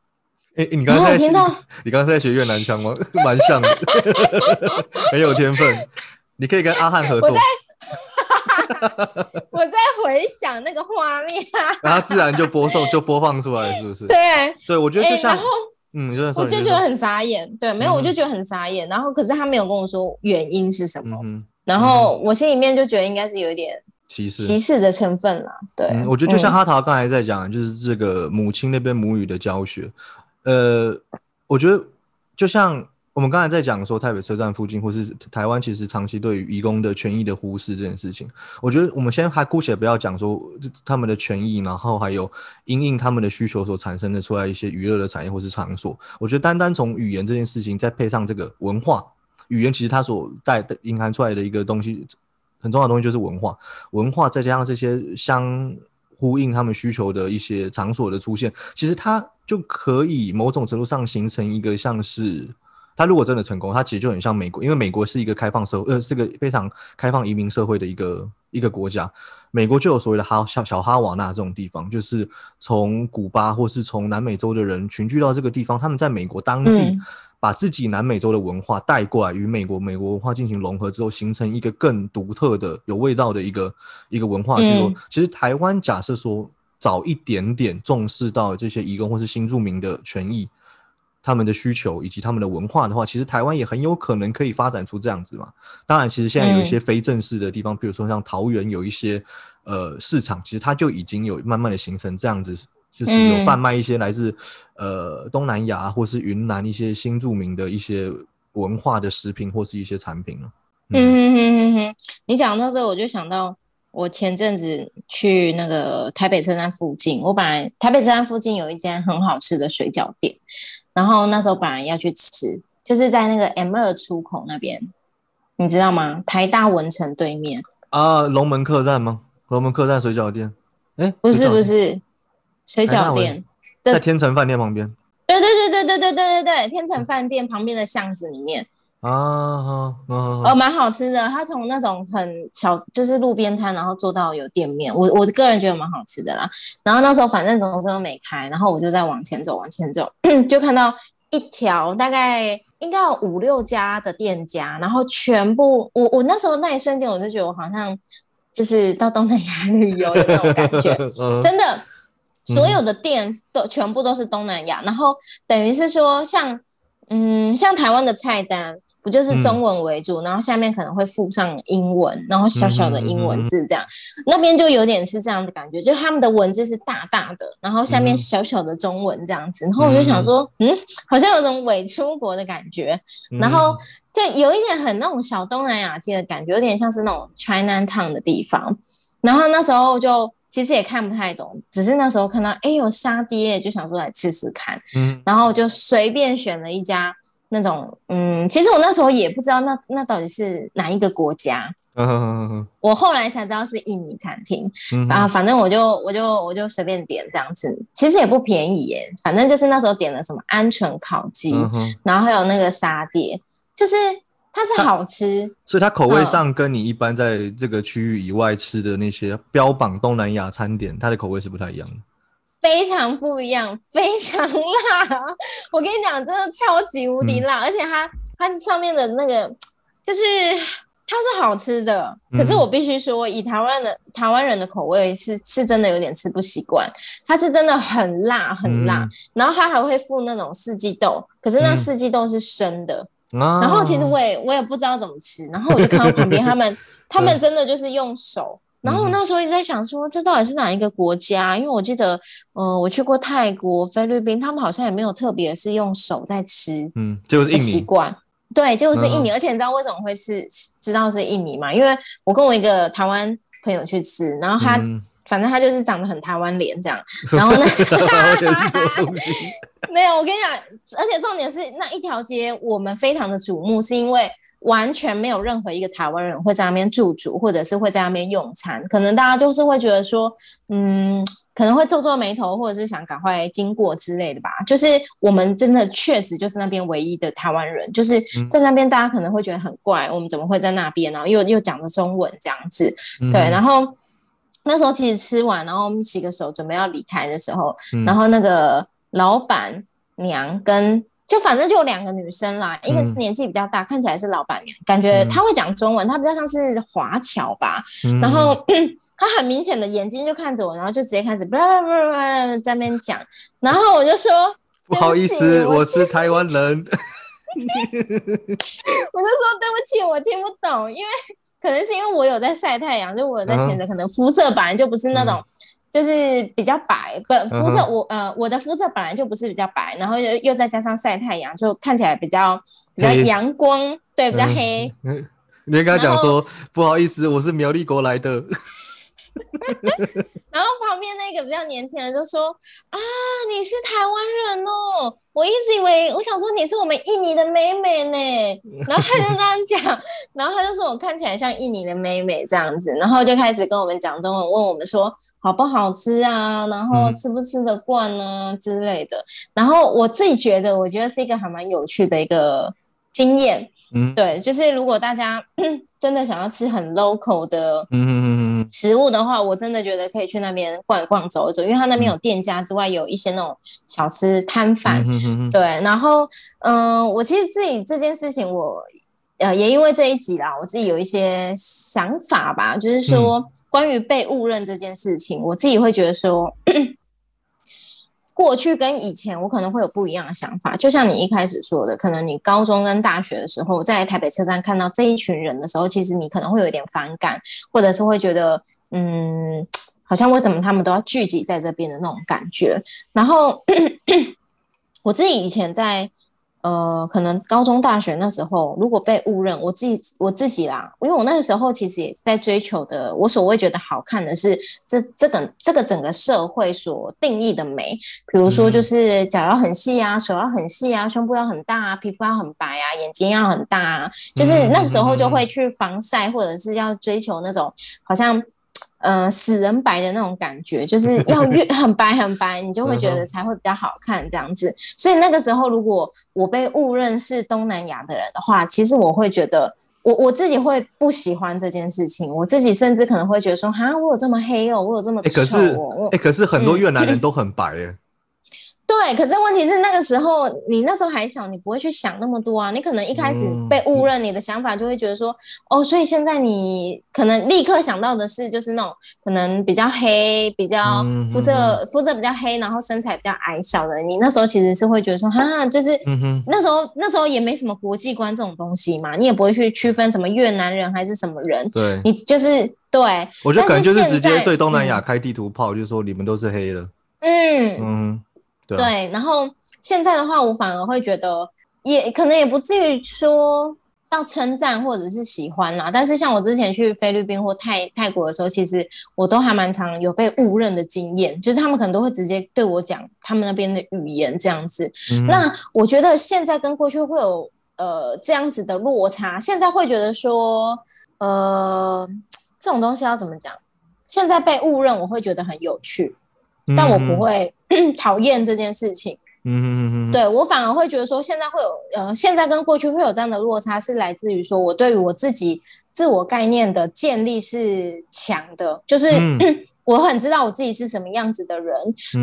B: 哎，你刚刚在你刚刚在学越南腔吗？[LAUGHS] 蛮像的，[LAUGHS] 很有天分。你可以跟阿汉合作。我
C: 在，[LAUGHS] 我在回想那个画面，
B: 然后自然就播送就播放出来，是不是？
C: 对，
B: 对，我觉得就像，
C: 嗯，我就觉得很傻眼。对，没有，我就觉得很傻眼。然后，可是他没有跟我说原因是什么。然后我心里面就觉得应该是有一点
B: 歧视
C: 歧视的成分了。对，
B: 我觉得就像阿桃刚才在讲，就是这个母亲那边母语的教学。呃，我觉得就像我们刚才在讲说台北车站附近，或是台湾，其实长期对于移工的权益的忽视这件事情，我觉得我们先还姑且不要讲说他们的权益，然后还有因应他们的需求所产生的出来一些娱乐的产业或是场所，我觉得单单从语言这件事情，再配上这个文化，语言其实它所带的隐含出来的一个东西，很重要的东西就是文化，文化再加上这些相。呼应他们需求的一些场所的出现，其实它就可以某种程度上形成一个像是，它如果真的成功，它其实就很像美国，因为美国是一个开放社，呃，是个非常开放移民社会的一个一个国家。美国就有所谓的哈小小哈瓦那这种地方，就是从古巴或是从南美洲的人群聚到这个地方，他们在美国当地。把自己南美洲的文化带过来，与美国美国文化进行融合之后，形成一个更独特的、有味道的一个一个文化聚落。其实台湾假设说早一点点重视到这些移工或是新住民的权益、他们的需求以及他们的文化的话，其实台湾也很有可能可以发展出这样子嘛。当然，其实现在有一些非正式的地方，比如说像桃园有一些呃市场，其实它就已经有慢慢的形成这样子。就是有贩卖一些来自呃东南亚或是云南一些新著名的一些文化的食品或是一些产品了。嗯哼
C: 哼哼，你讲到这，我就想到我前阵子去那个台北车站附近，我本来台北车站附近有一间很好吃的水饺店，然后那时候本来要去吃，就是在那个 M 二出口那边，你知道吗？台大文城对面
B: 啊，龙门客栈吗？龙门客栈水饺店？哎，
C: 不是不是。水饺店
B: 在天成饭店旁边。
C: 对对对对对对对对对，天成饭店旁边的巷子里面啊，哦，蛮好吃的。它从那种很小，就是路边摊，然后做到有店面。我我个人觉得蛮好吃的啦。然后那时候反正总是都没开，然后我就在往前走，往前走，[COUGHS] 就看到一条大概应该有五六家的店家，然后全部我我那时候那一瞬间我就觉得我好像就是到东南亚旅游的那种感觉，[LAUGHS] 真的。所有的店都全部都是东南亚，然后等于是说像嗯像台湾的菜单。不就是中文为主，然后下面可能会附上英文，然后小小的英文字这样，那边就有点是这样的感觉，就他们的文字是大大的，然后下面小小的中文这样子，然后我就想说，嗯，好像有种伪出国的感觉，然后就有一点很那种小东南亚街的感觉，有点像是那种 China Town 的地方，然后那时候就其实也看不太懂，只是那时候看到哎有沙爹，就想说来吃吃看，嗯，然后就随便选了一家。那种嗯，其实我那时候也不知道那那到底是哪一个国家，嗯我后来才知道是印尼餐厅啊。反正我就我就我就随便点这样子，其实也不便宜耶。反正就是那时候点了什么鹌鹑烤鸡，然后还有那个沙爹，就是它是好吃，
B: 所以它口味上跟你一般在这个区域以外吃的那些标榜东南亚餐点，它的口味是不太一样的。
C: 非常不一样，非常辣。我跟你讲，真的超级无敌辣，而且它它上面的那个就是它是好吃的。可是我必须说，以台湾的台湾人的口味是是真的有点吃不习惯。它是真的很辣很辣，然后它还会附那种四季豆，可是那四季豆是生的。然后其实我也我也不知道怎么吃，然后我就看到旁边他们 [LAUGHS] 他们真的就是用手。然后我那时候一直在想，说这到底是哪一个国家？因为我记得，嗯，我去过泰国、菲律宾，他们好像也没有特别是用手在吃，
B: 嗯，就是印尼
C: 习惯。对，就是印尼。而且你知道为什么会是知道是印尼吗？因为我跟我一个台湾朋友去吃，然后他反正他就是长得很台湾脸这样，然后呢，[LAUGHS] 没有，我跟你讲，而且重点是那一条街我们非常的瞩目，是因为。完全没有任何一个台湾人会在那边驻足，或者是会在那边用餐。可能大家都是会觉得说，嗯，可能会皱皱眉头，或者是想赶快经过之类的吧。就是我们真的确实就是那边唯一的台湾人，就是在那边大家可能会觉得很怪，我们怎么会在那边然后又又讲的中文这样子。对，然后那时候其实吃完，然后我们洗个手准备要离开的时候，然后那个老板娘跟。就反正就有两个女生啦，一个年纪比较大，看起来是老板娘，感觉她会讲中文，她比较像是华侨吧。然后她很明显的眼睛就看着我，然后就直接开始不不不在那边讲。然后我就说
B: 不好意思，我是台湾人。[LAUGHS]
C: 我就说对不起，我听不懂，因为可能是因为我有在晒太阳，就我有在潜着，可能肤色本来就不是那种。就是比较白，本肤色我呃我的肤色本来就不是比较白，然后又又再加上晒太阳，就看起来比较比较阳光，对，比较黑。[LAUGHS]
B: 你跟他讲说不好意思，我是苗栗国来的。[LAUGHS]
C: 然后旁边那个比较年轻人就说：“啊，你是台湾人哦，我一直以为，我想说你是我们印尼的妹妹呢。”然后他就这样讲，然后他就说我看起来像印尼的妹妹这样子，然后就开始跟我们讲中文，问我们说好不好吃啊，然后吃不吃得惯呢之类的。然后我自己觉得，我觉得是一个还蛮有趣的一个经验。嗯，对，就是如果大家 [CLEARS THROAT] 真的想要吃很 local 的食物的话，我真的觉得可以去那边逛一逛、走一走，因为它那边有店家之外，有一些那种小吃摊贩。对，然后嗯，我其实自己这件事情，我呃也因为这一集啦，我自己有一些想法吧，就是说关于被误认这件事情，我自己会觉得说。[CLEARS THROAT] 过去跟以前，我可能会有不一样的想法。就像你一开始说的，可能你高中跟大学的时候，在台北车站看到这一群人的时候，其实你可能会有点反感，或者是会觉得，嗯，好像为什么他们都要聚集在这边的那种感觉。然后，[COUGHS] 我自己以前在。呃，可能高中、大学那时候，如果被误认，我自己我自己啦，因为我那个时候其实也在追求的，我所谓觉得好看的是这这个这个整个社会所定义的美，比如说就是脚要很细啊，手要很细啊，胸部要很大啊，皮肤要很白啊，眼睛要很大啊，就是那个时候就会去防晒，或者是要追求那种好像。呃，死人白的那种感觉，就是要越 [LAUGHS] 很白很白，你就会觉得才会比较好看这样子。所以那个时候，如果我被误认是东南亚的人的话，其实我会觉得，我我自己会不喜欢这件事情。我自己甚至可能会觉得说，哈，我有这么黑哦，我有这么丑哦。
B: 哎，可是很多越南人都很白耶。
C: 对，可是问题是那个时候你那时候还小，你不会去想那么多啊。你可能一开始被误认，你的想法就会觉得说，哦，所以现在你可能立刻想到的是，就是那种可能比较黑、比较肤色肤色比较黑，然后身材比较矮小的。你那时候其实是会觉得说，哈，就是那时候那时候也没什么国际观这种东西嘛，你也不会去区分什么越南人还是什么人。
B: 对，
C: 你就是对。
B: 我觉得可能就是直接对东南亚开地图炮，就是说你们都是黑的。
C: 嗯嗯。对，然后现在的话，我反而会觉得，也可能也不至于说要称赞或者是喜欢啦。但是像我之前去菲律宾或泰泰国的时候，其实我都还蛮常有被误认的经验，就是他们可能都会直接对我讲他们那边的语言这样子。那我觉得现在跟过去会有呃这样子的落差，现在会觉得说，呃，这种东西要怎么讲？现在被误认，我会觉得很有趣。但我不会 [CLEARS THROAT] 讨厌这件事情，嗯嗯嗯对我反而会觉得说，现在会有呃，现在跟过去会有这样的落差，是来自于说我对于我自己自我概念的建立是强的，就是。[CLEARS THROAT] 我很知道我自己是什么样子的人，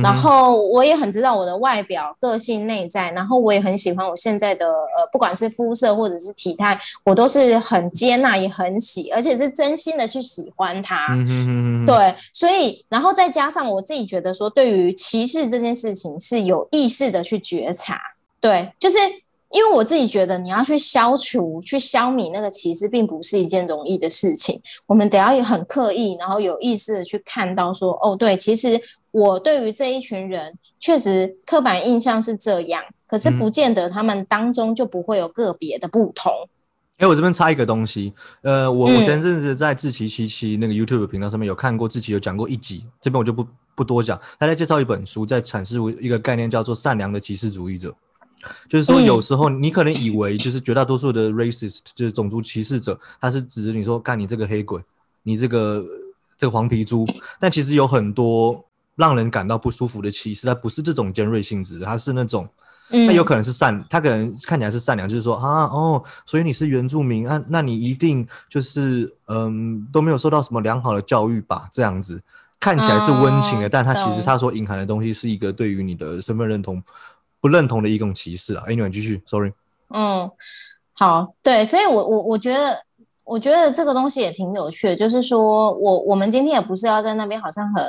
C: 然后我也很知道我的外表、个性、内在，然后我也很喜欢我现在的呃，不管是肤色或者是体态，我都是很接纳，也很喜，而且是真心的去喜欢他。对，所以然后再加上我自己觉得说，对于歧视这件事情是有意识的去觉察，对，就是。因为我自己觉得，你要去消除、去消弭那个歧视，并不是一件容易的事情。我们得要很刻意，然后有意识的去看到，说，哦，对，其实我对于这一群人，确实刻板印象是这样，可是不见得他们当中就不会有个别的不同。
B: 哎，我这边插一个东西，呃，我我前阵子在志奇七七那个 YouTube 频道上面有看过，志奇有讲过一集，这边我就不不多讲。他在介绍一本书，在阐释一个概念，叫做善良的歧视主义者。就是说，有时候你可能以为，就是绝大多数的 racist，就是种族歧视者，他是指你说干你这个黑鬼，你这个这个黄皮猪。但其实有很多让人感到不舒服的歧视，它不是这种尖锐性质，它是那种，那有可能是善，他可能看起来是善良，就是说啊哦，所以你是原住民啊，那你一定就是嗯都没有受到什么良好的教育吧？这样子看起来是温情的，但他其实他所隐含的东西是一个对于你的身份认同。不认同的一种歧视啊！哎，你们继续，sorry。
C: 嗯，好，对，所以，我我我觉得，我觉得这个东西也挺有趣的，就是说我我们今天也不是要在那边好像很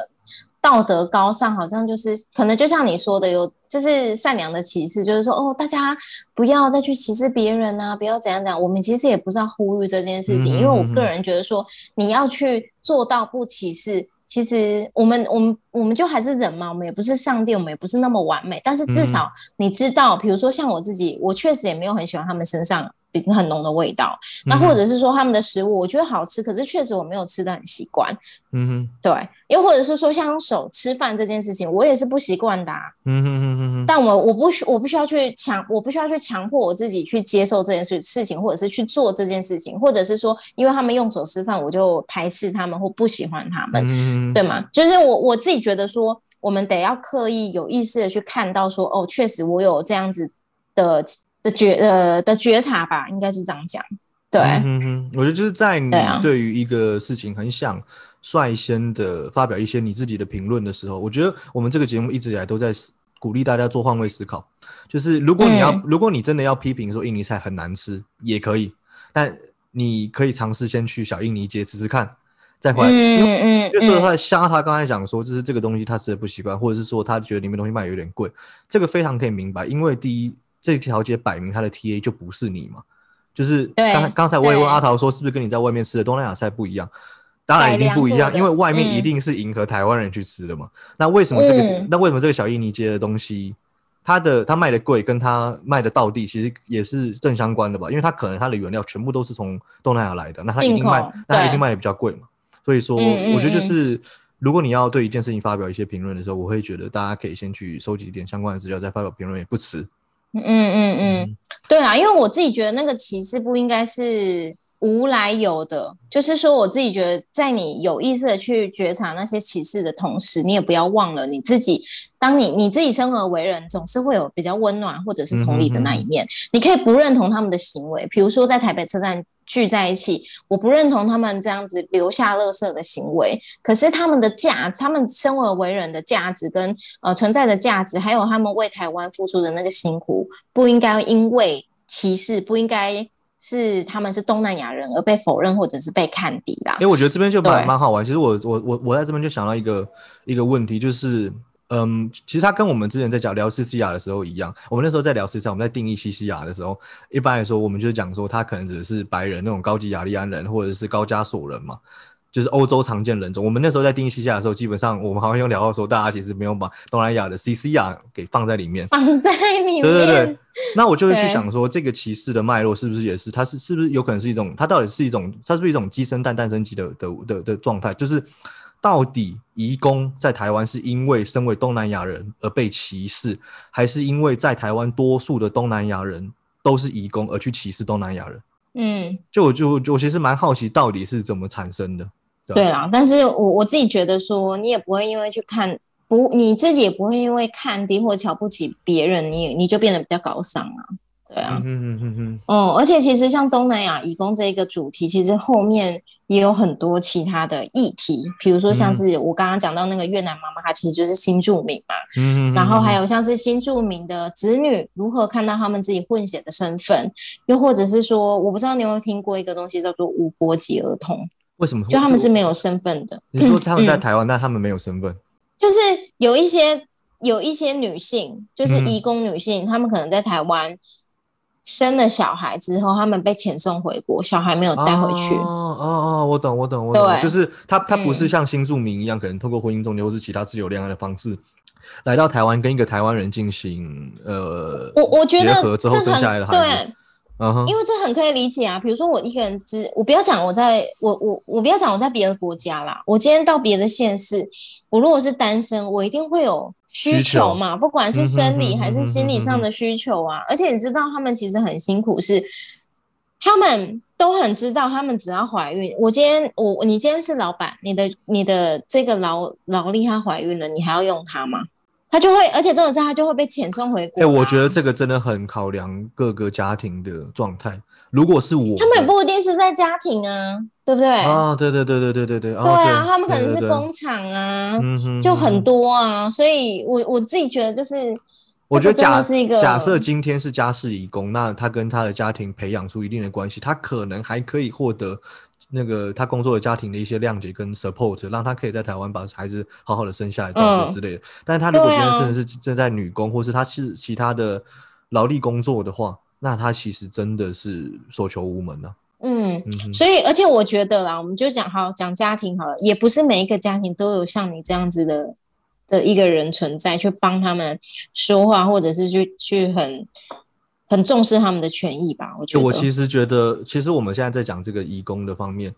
C: 道德高尚，好像就是可能就像你说的，有就是善良的歧视，就是说哦，大家不要再去歧视别人啊，不要怎样怎样。我们其实也不是要呼吁这件事情，因为我个人觉得说你要去做到不歧视。其实我们我们我们就还是人嘛，我们也不是上帝，我们也不是那么完美。但是至少你知道，比如说像我自己，我确实也没有很喜欢他们身上。很浓的味道，那或者是说他们的食物，我觉得好吃，可是确实我没有吃的很习惯。嗯哼，对，又或者是说像手吃饭这件事情，我也是不习惯的。嗯哼哼哼哼。但我我不需我不需要去强，我不需要去强迫我自己去接受这件事事情，或者是去做这件事情，或者是说因为他们用手吃饭，我就排斥他们或不喜欢他们，对吗？就是我我自己觉得说，我们得要刻意有意识的去看到说，哦，确实我有这样子的。的觉呃的觉察吧，应该是这样讲。对，嗯
B: 哼，我觉得就是在你对于一个事情很想率先的发表一些你自己的评论的时候，我觉得我们这个节目一直以来都在鼓励大家做换位思考。就是如果你要，如果你真的要批评说印尼菜很难吃，也可以，但你可以尝试先去小印尼街吃吃看，再回来。嗯嗯。因为说实话，像他刚才讲说，就是这个东西他吃的不习惯，或者是说他觉得里面东西卖有点贵，这个非常可以明白，因为第一。这条街摆明他的 TA 就不是你嘛，就是刚刚才我也问阿桃说，是不是跟你在外面吃的东南亚菜不一样？当然一定不一样，因为外面一定是迎合台湾人去吃的嘛。那为什么这个？那为什么这个小印尼街的东西，它的它卖的贵，跟它卖的到地其实也是正相关的吧？因为它可能它的原料全部都是从东南亚来的，那它一定卖，那它一定卖的比较贵嘛。所以说，我觉得就是如果你要对一件事情发表一些评论的时候，我会觉得大家可以先去收集一点相关的资料，再发表评论也不迟。
C: 嗯嗯嗯，对啦，因为我自己觉得那个歧视不应该是无来由的，就是说我自己觉得，在你有意识的去觉察那些歧视的同时，你也不要忘了你自己，当你你自己生而为人，总是会有比较温暖或者是同理的那一面。你可以不认同他们的行为，比如说在台北车站。聚在一起，我不认同他们这样子留下垃圾的行为。可是他们的价，他们生而为人的价值跟呃存在的价值，还有他们为台湾付出的那个辛苦，不应该因为歧视，不应该是他们是东南亚人而被否认或者是被看低啦。
B: 哎，我觉得这边就蛮蛮好玩。其实我我我我在这边就想到一个一个问题，就是。嗯，其实他跟我们之前在讲聊西西亚的时候一样，我们那时候在聊西西亚，我们在定义西西亚的时候，一般来说，我们就是讲说他可能指的是白人那种高级雅利安人，或者是高加索人嘛，就是欧洲常见人种。我们那时候在定义西西亚的时候，基本上我们好像有聊到说，大家其实没有把东南亚的西西亚给放在里面，
C: 放在里面。
B: 对对对。[LAUGHS] 那我就会去想说，这个歧视的脉络是不是也是，它是是不是有可能是一种，它到底是一种，它是不是一种鸡生蛋，蛋生鸡的的的的状态，就是。到底移工在台湾是因为身为东南亚人而被歧视，还是因为在台湾多数的东南亚人都是移工而去歧视东南亚人？
C: 嗯，
B: 就我就我其实蛮好奇到底是怎么产生的。
C: 对啦，但是我我自己觉得说，你也不会因为去看不，你自己也不会因为看低或瞧不起别人，你你就变得比较高尚啊。对啊，嗯嗯嗯嗯，哦，而且其实像东南亚移工这一个主题，其实后面也有很多其他的议题，比如说像是我刚刚讲到那个越南妈妈，她其实就是新住民嘛，嗯，然后还有像是新住民的子女如何看到他们自己混血的身份，又或者是说，我不知道你有没有听过一个东西叫做无国籍儿童，
B: 为什么？
C: 就他们是没有身份的。
B: 你说 [CLEARS THROAT] 他们在台湾，但他们没有身份，
C: 就是有一些有一些女性，就是移工女性，她们可能在台湾。生了小孩之后，他们被遣送回国，小孩没有带回去。
B: 哦哦哦，我懂我懂我懂，就是他他不是像新住民一样，可能通过婚姻中介或是其他自由恋爱的方式来到台湾，跟一个台湾人进行呃，
C: 我我觉得
B: 结合之后生下来的孩子。
C: 嗯因为这很可以理解啊。比如说我一个人只，我不要讲我在我我我不要讲我在别的国家啦，我今天到别的县市，我如果是单身，我一定会有。需求嘛，不管是生理还是心理上的需求啊，而且你知道他们其实很辛苦，是他们都很知道，他们只要怀孕，我今天我你今天是老板，你的你的这个劳劳力她怀孕了，你还要用她吗？他就会，而且这种事他就会被遣送回国。
B: 哎，我觉得这个真的很考量各个家庭的状态。如果是我，
C: 他们也不一定是在家庭啊，对不对？
B: 啊，对对对对对对对。
C: 对啊，他们可能是工厂啊，就很多啊。所以，我我自己觉得就是，
B: 我觉得假
C: 是一个
B: 假设今天是家事义工，那他跟他的家庭培养出一定的关系，他可能还可以获得。那个他工作的家庭的一些谅解跟 support，让他可以在台湾把孩子好好的生下来照顾之类的。但是他如果今天甚至是正在女工，或是他是其他的劳力工作的话，那他其实真的是所求无门啊。
C: 嗯，所以而且我觉得啦，我们就讲好讲家庭好了，也不是每一个家庭都有像你这样子的的一个人存在，去帮他们说话，或者是去去很。很重视他们的权益吧？我觉得。
B: 我其实觉得，其实我们现在在讲这个义工的方面，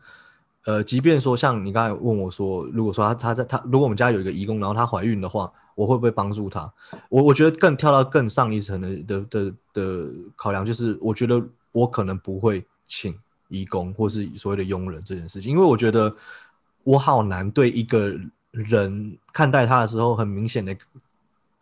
B: 呃，即便说像你刚才问我说，如果说他他在他，如果我们家有一个义工，然后她怀孕的话，我会不会帮助他？我我觉得更跳到更上一层的的的的考量，就是我觉得我可能不会请义工或是所谓的佣人这件事情，因为我觉得我好难对一个人看待他的时候，很明显的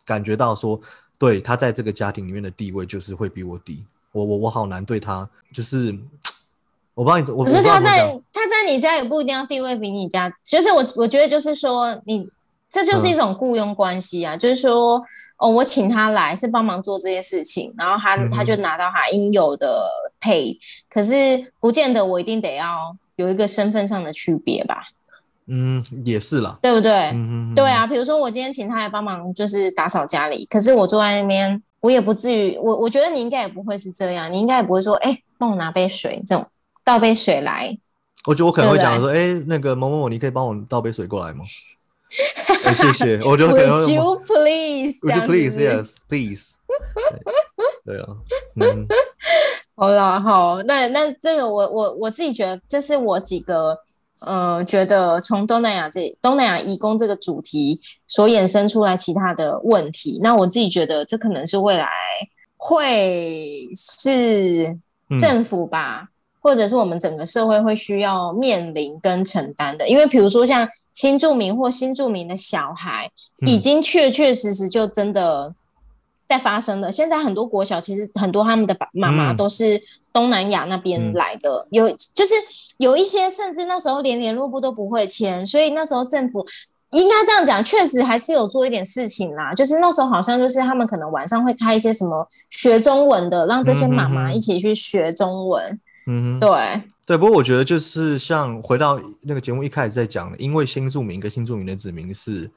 B: 感觉到说。对他在这个家庭里面的地位就是会比我低，我我我好难对他，就是 [TSK] 我帮你，我
C: 可是他在他在你家也不一定要地位比你家，就是我我觉得就是说你这就是一种雇佣关系啊，就是说哦我请他来是帮忙做这些事情，然后他他就拿到他应有的配，可是不见得我一定得要有一个身份上的区别吧。
B: 嗯，也是啦，
C: 对不对？嗯对啊，比如说我今天请他来帮忙，就是打扫家里，可是我坐在那边，我也不至于，我我觉得你应该也不会是这样，你应该也不会说，哎，帮我拿杯水，这种倒杯水来。
B: 我觉得我可能会讲说，哎，那个某某某，你可以帮我倒杯水过来吗？[LAUGHS] 谢谢，我觉得可能。
C: Would you please？Would
B: you please？Yes，please。[LAUGHS] 对啊，嗯，[LAUGHS]
C: 好啦，好，那那这个我我我自己觉得，这是我几个。呃，觉得从东南亚这东南亚移工这个主题所衍生出来其他的问题，那我自己觉得这可能是未来会是政府吧，或者是我们整个社会会需要面临跟承担的。因为比如说像新住民或新住民的小孩，已经确确实实就真的。在发生了。现在很多国小其实很多他们的爸妈妈都是东南亚那边来的，有就是有一些甚至那时候连联络部都不会签，所以那时候政府应该这样讲，确实还是有做一点事情啦。就是那时候好像就是他们可能晚上会开一些什么学中文的，让这些妈妈一起去学中文。嗯，对
B: 对。不过我觉得就是像回到那个节目一开始在讲的，因为新住民跟新住民的子民是。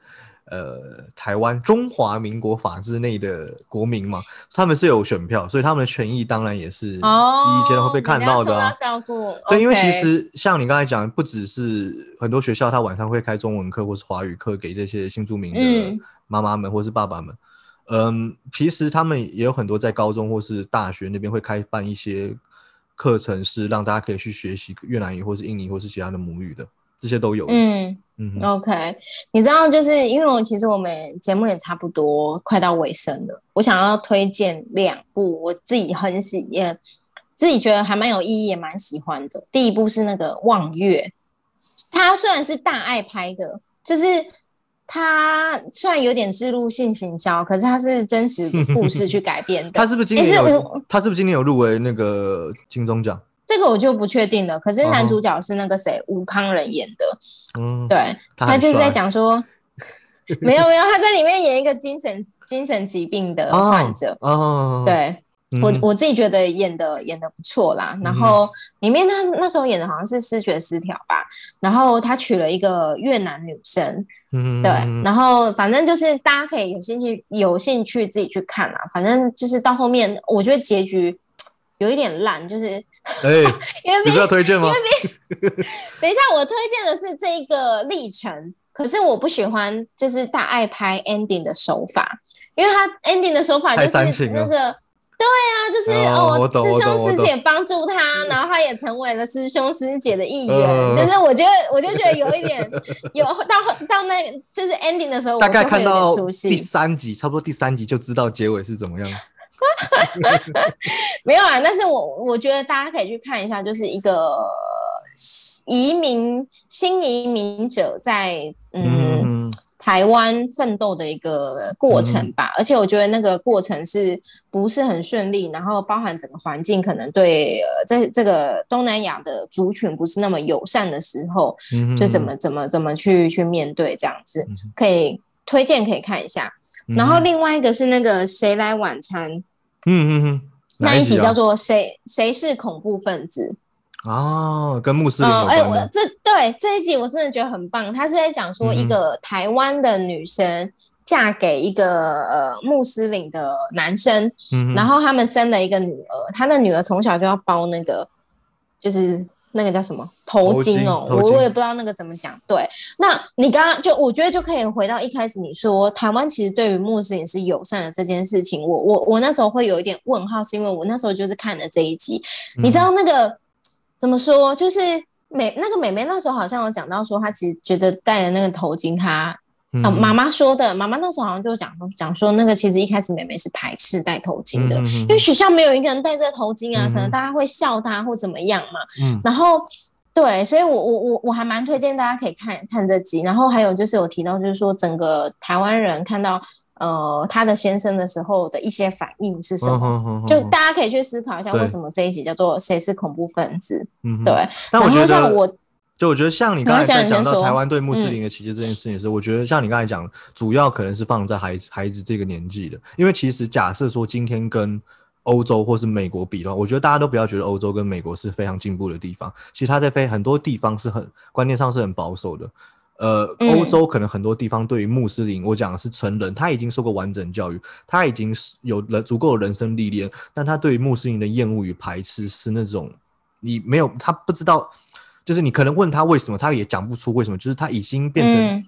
B: 呃，台湾中华民国法制内的国民嘛，他们是有选票，所以他们的权益当然也是第一阶段会被看到的。
C: 要照顾。
B: 对，因为其实像你刚才讲，不只是很多学校，他晚上会开中文课或是华语课给这些新住民的妈妈们或是爸爸们。嗯，其实他们也有很多在高中或是大学那边会开办一些课程，是让大家可以去学习越南语或是印尼或是其他的母语的。这些都有，
C: 嗯嗯，OK，你知道，就是因为我其实我们节目也差不多快到尾声了，我想要推荐两部我自己很喜也自己觉得还蛮有意义也蛮喜欢的。第一部是那个《望月》，它虽然是大爱拍的，就是它虽然有点自录性行销，可是它是真实故事去改编的。[LAUGHS]
B: 他是不是今年有？他是不是今年有入围那个金钟奖？
C: 这个我就不确定了，可是男主角是那个谁，吴康仁演的。嗯，对，他就是在讲说，[LAUGHS] 没有没有，他在里面演一个精神精神疾病的患者。哦，对我我自己觉得演的演的不错啦。然后里面他那时候演的好像是视觉失调吧，然后他娶了一个越南女生。嗯，对，然后反正就是大家可以有兴趣有兴趣自己去看啦。反正就是到后面，我觉得结局。有一点烂，就是，
B: 哎，因为你要推荐吗？
C: 因为 [LAUGHS] 等一下，我推荐的是这个历程，可是我不喜欢就是大爱拍 ending 的手法，因为他 ending 的手法就是那个，对啊，就是哦，师兄师姐帮助他，然后他也成为了师兄师姐的一员，就是我觉得我就觉得有一点 [LAUGHS] 有到到那就是 ending 的时候，
B: 大概看到第三集，差不多第三集就知道结尾是怎么样。[LAUGHS]
C: 没有啊，但是我我觉得大家可以去看一下，就是一个移民新移民者在嗯台湾奋斗的一个过程吧。而且我觉得那个过程是不是很顺利，然后包含整个环境可能对在这个东南亚的族群不是那么友善的时候，就怎么怎么怎么去去面对这样子，可以推荐可以看一下。然后另外一个是那个谁来晚餐。嗯嗯嗯，那一集叫做谁谁是恐怖分子
B: 哦，跟穆斯林有关。哎，我
C: 这对这一集我真的觉得很棒。他是在讲说一个台湾的女生嫁给一个呃穆斯林的男生，然后他们生了一个女儿，他的女儿从小就要包那个就是。那个叫什么头巾哦，我我也不知道那个怎么讲。对，那你刚刚就我觉得就可以回到一开始你说台湾其实对于穆斯林是友善的这件事情，我我我那时候会有一点问号，是因为我那时候就是看了这一集，你知道那个怎么说？就是美那个美美那时候好像有讲到说，她其实觉得戴了那个头巾，她。啊，妈妈说的，妈妈那时候好像就讲讲说，那个其实一开始妹妹是排斥戴头巾的，因为学校没有一个人戴这头巾啊，可能大家会笑她或怎么样嘛。嗯，然后对，所以我我我我还蛮推荐大家可以看看这集。然后还有就是有提到，就是说整个台湾人看到呃他的先生的时候的一些反应是什么，就大家可以去思考一下，为什么这一集叫做谁是恐怖分子？嗯，对。然后像我。
B: 就我觉得，像你刚才在讲到台湾对穆斯林的歧视这件事情时，我觉得像你刚才讲，主要可能是放在孩孩子这个年纪的。因为其实假设说今天跟欧洲或是美国比的话，我觉得大家都不要觉得欧洲跟美国是非常进步的地方。其实它在非很多地方是很观念上是很保守的。呃，欧洲可能很多地方对于穆斯林，我讲的是成人，他已经受过完整教育，他已经有了足够的人生历练，但他对于穆斯林的厌恶与排斥是那种你没有他不知道。就是你可能问他为什么，他也讲不出为什么。就是他已经变成。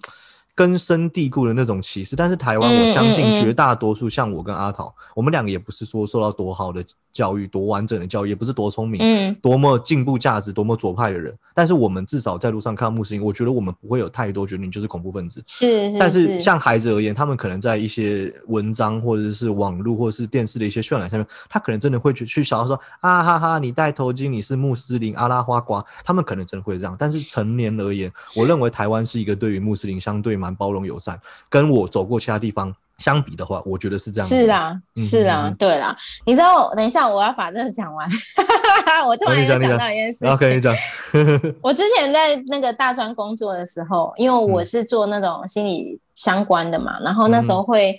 B: 根深蒂固的那种歧视，但是台湾我相信绝大多数像我跟阿桃，我们两个也不是说受到多好的教育、多完整的教育，也不是多聪明、多么进步价值、多么左派的人。但是我们至少在路上看到穆斯林，我觉得我们不会有太多觉得你就是恐怖分子。
C: 是，
B: 但是像孩子而言，他们可能在一些文章或者是网络或者是电视的一些渲染下面，他可能真的会去去想说啊哈哈，你戴头巾，你是穆斯林阿拉花瓜，他们可能真的会这样。但是成年而言，我认为台湾是一个对于穆斯林相对蛮。包容友善，跟我走过其他地方相比的话，我觉得是这样。
C: 是啊，是啊，对啦。你知道，等一下我要把这个讲完。[LAUGHS] 我突然又想到一件事情。
B: 可以讲。[LAUGHS]
C: 我之前在那个大专工作的时候，因为我是做那种心理相关的嘛，然后那时候会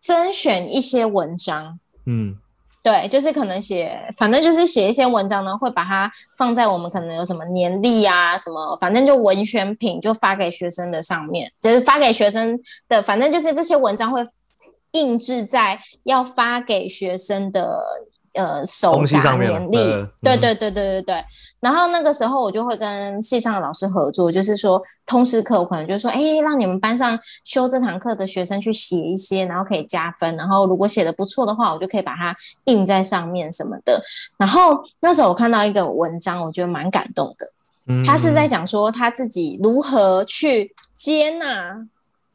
C: 甄选一些文章。嗯。对，就是可能写，反正就是写一些文章呢，会把它放在我们可能有什么年历啊，什么，反正就文选品就发给学生的上面，就是发给学生的，反正就是这些文章会印制在要发给学生的。呃，手札年历，对对对对对对。然后那个时候我就会跟系上的老师合作，就是说通识课，我可能就说，哎，让你们班上修这堂课的学生去写一些，然后可以加分。然后如果写的不错的话，我就可以把它印在上面什么的。然后那时候我看到一个文章，我觉得蛮感动的。他是在讲说他自己如何去接纳。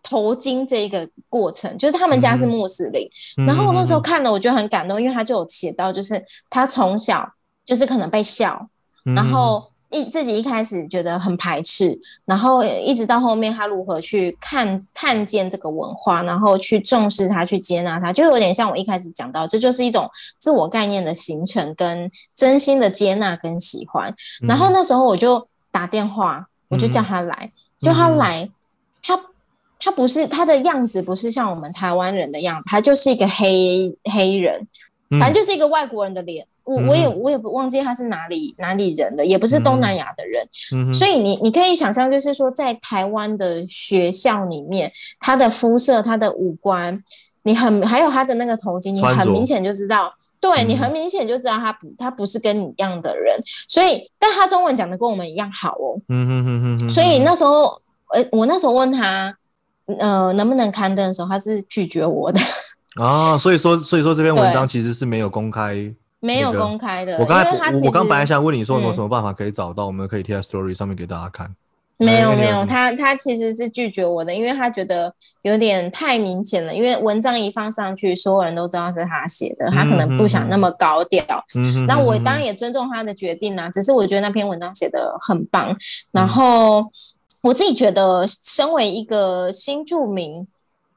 C: 头巾这一个过程，就是他们家是穆斯林，然后我那时候看了，我觉得很感动，因为他就有写到，就是他从小就是可能被笑，然后一自己一开始觉得很排斥，然后一直到后面他如何去看看见这个文化，然后去重视它，去接纳它，就有点像我一开始讲到，这就是一种自我概念的形成跟真心的接纳跟喜欢。然后那时候我就打电话，我就叫他来，就他来，他。他不是他的样子，不是像我们台湾人的样子，他就是一个黑黑人，反正就是一个外国人的脸。我我也我也不忘记他是哪里哪里人的，也不是东南亚的人。所以你你可以想象，就是说在台湾的学校里面，他的肤色、他的五官，你很还有他的那个头巾，你很明显就知道，对你很明显就知道他不他不是跟你一样的人。所以，但他中文讲的跟我们一样好哦。嗯哼哼哼。所以那时候，呃，我那时候问他。呃，能不能刊登的时候，他是拒绝我的 [LAUGHS]
B: 啊。所以说，所以说这篇文章其实是没有公开，
C: 没有公开的。
B: 我刚才我刚本来想问你说有什么办法可以找到，我们可以贴在 story 上面给大家看。
C: 没有没有，他他其实是拒绝我的，因为他觉得有点太明显了。因为文章一放上去，所有人都知道是他写的，他可能不想那么高调。那我当然也尊重他的决定啊，只是我觉得那篇文章写的很棒，然后。我自己觉得，身为一个新住民，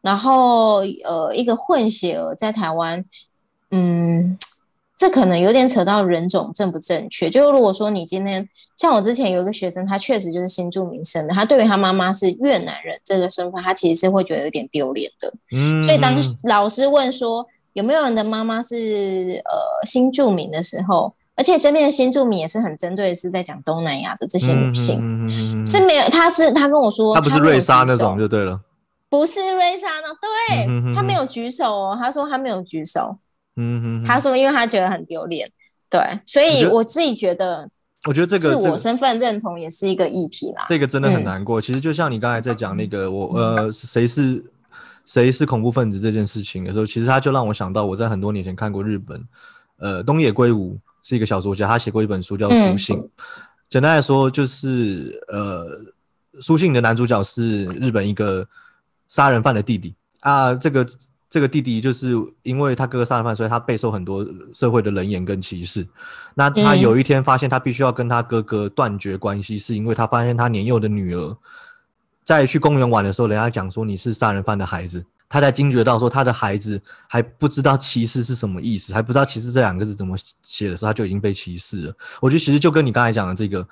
C: 然后呃，一个混血儿在台湾，嗯，这可能有点扯到人种正不正确。就如果说你今天像我之前有一个学生，他确实就是新住民生的，他对于他妈妈是越南人这个身份，他其实是会觉得有点丢脸的。嗯，所以当老师问说有没有人的妈妈是呃新住民的时候。而且这边的新住民也是很针对，是在讲东南亚的这些女性，是没有，他是他跟我说，
B: 他不是瑞莎那种就对了，
C: 不是瑞莎呢，对他没有举手哦，他说他没有举手，嗯哼，他说因为他觉得很丢脸，对，所以我自己觉得，
B: 我觉得这个
C: 自我身份认同也是一个议题啦，
B: 这个真的很难过。其实就像你刚才在讲那个我呃谁是谁是恐怖分子这件事情的时候，其实他就让我想到我在很多年前看过日本呃东野圭吾。是一个小说家，他写过一本书叫《书信》。简单来说，就是呃，书信的男主角是日本一个杀人犯的弟弟啊。这个这个弟弟就是因为他哥哥杀人犯，所以他备受很多社会的冷眼跟歧视。那他有一天发现，他必须要跟他哥哥断绝关系，是因为他发现他年幼的女儿在去公园玩的时候，人家讲说你是杀人犯的孩子。他在惊觉到说他的孩子还不知道歧视是什么意思，还不知道歧视这两个字怎么写的时候，他就已经被歧视了。我觉得其实就跟你刚才讲的这个，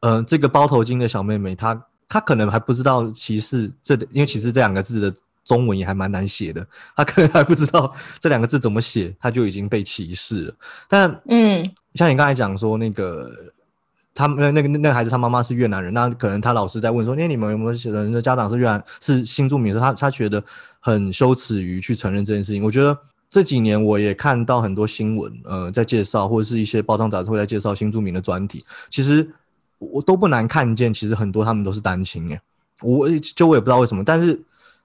B: 呃，这个包头巾的小妹妹，她她可能还不知道歧视这，因为其实这两个字的中文也还蛮难写的，她可能还不知道这两个字怎么写，她就已经被歧视了。但嗯，像你刚才讲说那个。他们那个那个孩子，他妈妈是越南人，那可能他老师在问说：“哎，你们有没有人的家长是越南是新住民？”时他他觉得很羞耻于去承认这件事情。我觉得这几年我也看到很多新闻，呃，在介绍或者是一些报章杂志会在介绍新住民的专题，其实我都不难看见，其实很多他们都是单亲诶。我就我也不知道为什么，但是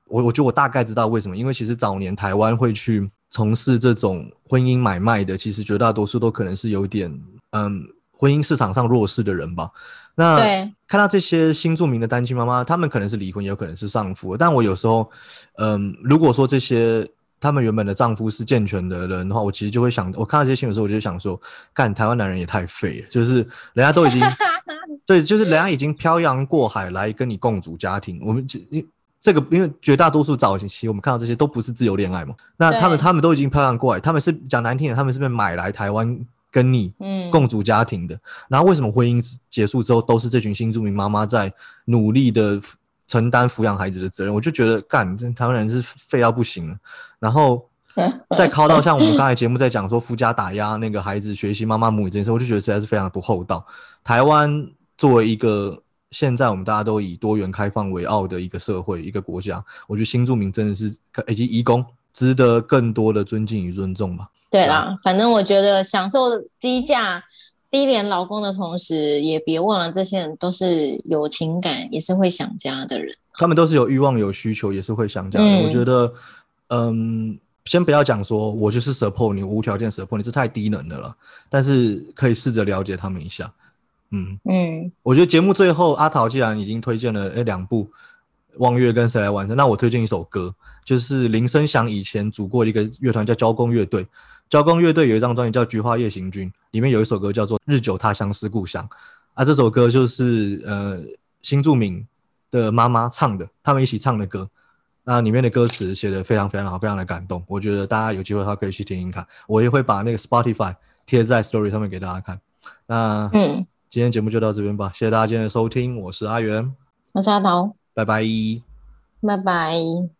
B: 我我觉得我大概知道为什么，因为其实早年台湾会去从事这种婚姻买卖的，其实绝大多数都可能是有点嗯。婚姻市场上弱势的人吧，那看到这些新著名的单亲妈妈，他们可能是离婚，也有可能是丧夫。但我有时候，嗯，如果说这些他们原本的丈夫是健全的人的话，我其实就会想，我看到这些新闻的时候，我就想说，干台湾男人也太废了，就是人家都已经，[LAUGHS] 对，就是人家已经漂洋过海来跟你共组家庭，我们这这个因为绝大多数早期我们看到这些都不是自由恋爱嘛，那他们他们都已经漂洋过海，他们是讲难听点，他们是被买来台湾跟你共组家庭的。然后为什么婚姻结束之后都是这群新住民妈妈在努力的承担抚养孩子的责任？我就觉得干台湾人是废到不行了。然后 [LAUGHS] 再靠到像我们刚才节目在讲说夫家打压那个孩子学习妈妈母语这件事，我就觉得实在是非常不厚道。台湾作为一个现在我们大家都以多元开放为傲的一个社会、一个国家，我觉得新住民真的是以及移工值得更多的尊敬与尊重吧。
C: 对啦，反正我觉得享受低价、低廉劳工的同时，也别忘了这些人都是有情感，也是会想家的人。
B: 他们都是有欲望、有需求，也是会想家的。我觉得，嗯，先不要讲说我就是 support 你，无条件 support 你，是太低能的了。但是可以试着了解他们一下。嗯嗯，我觉得节目最后阿桃既然已经推荐了诶两部《望月》跟《谁来完成》，那我推荐一首歌，就是林声祥以前组过一个乐团叫交工乐队。交工乐队有一张专辑叫《菊花夜行军》，里面有一首歌叫做《日久他乡思故乡》啊，这首歌就是呃新著名的妈妈唱的，他们一起唱的歌。那里面的歌词写的非常非常好，非常的感动。我觉得大家有机会的话可以去听听看，我也会把那个 Spotify 贴在 Story 上面给大家看。那嗯。今天节目就到这边吧，谢谢大家今天的收听，我是阿元，
C: 我是阿桃，
B: 拜拜，
C: 拜拜。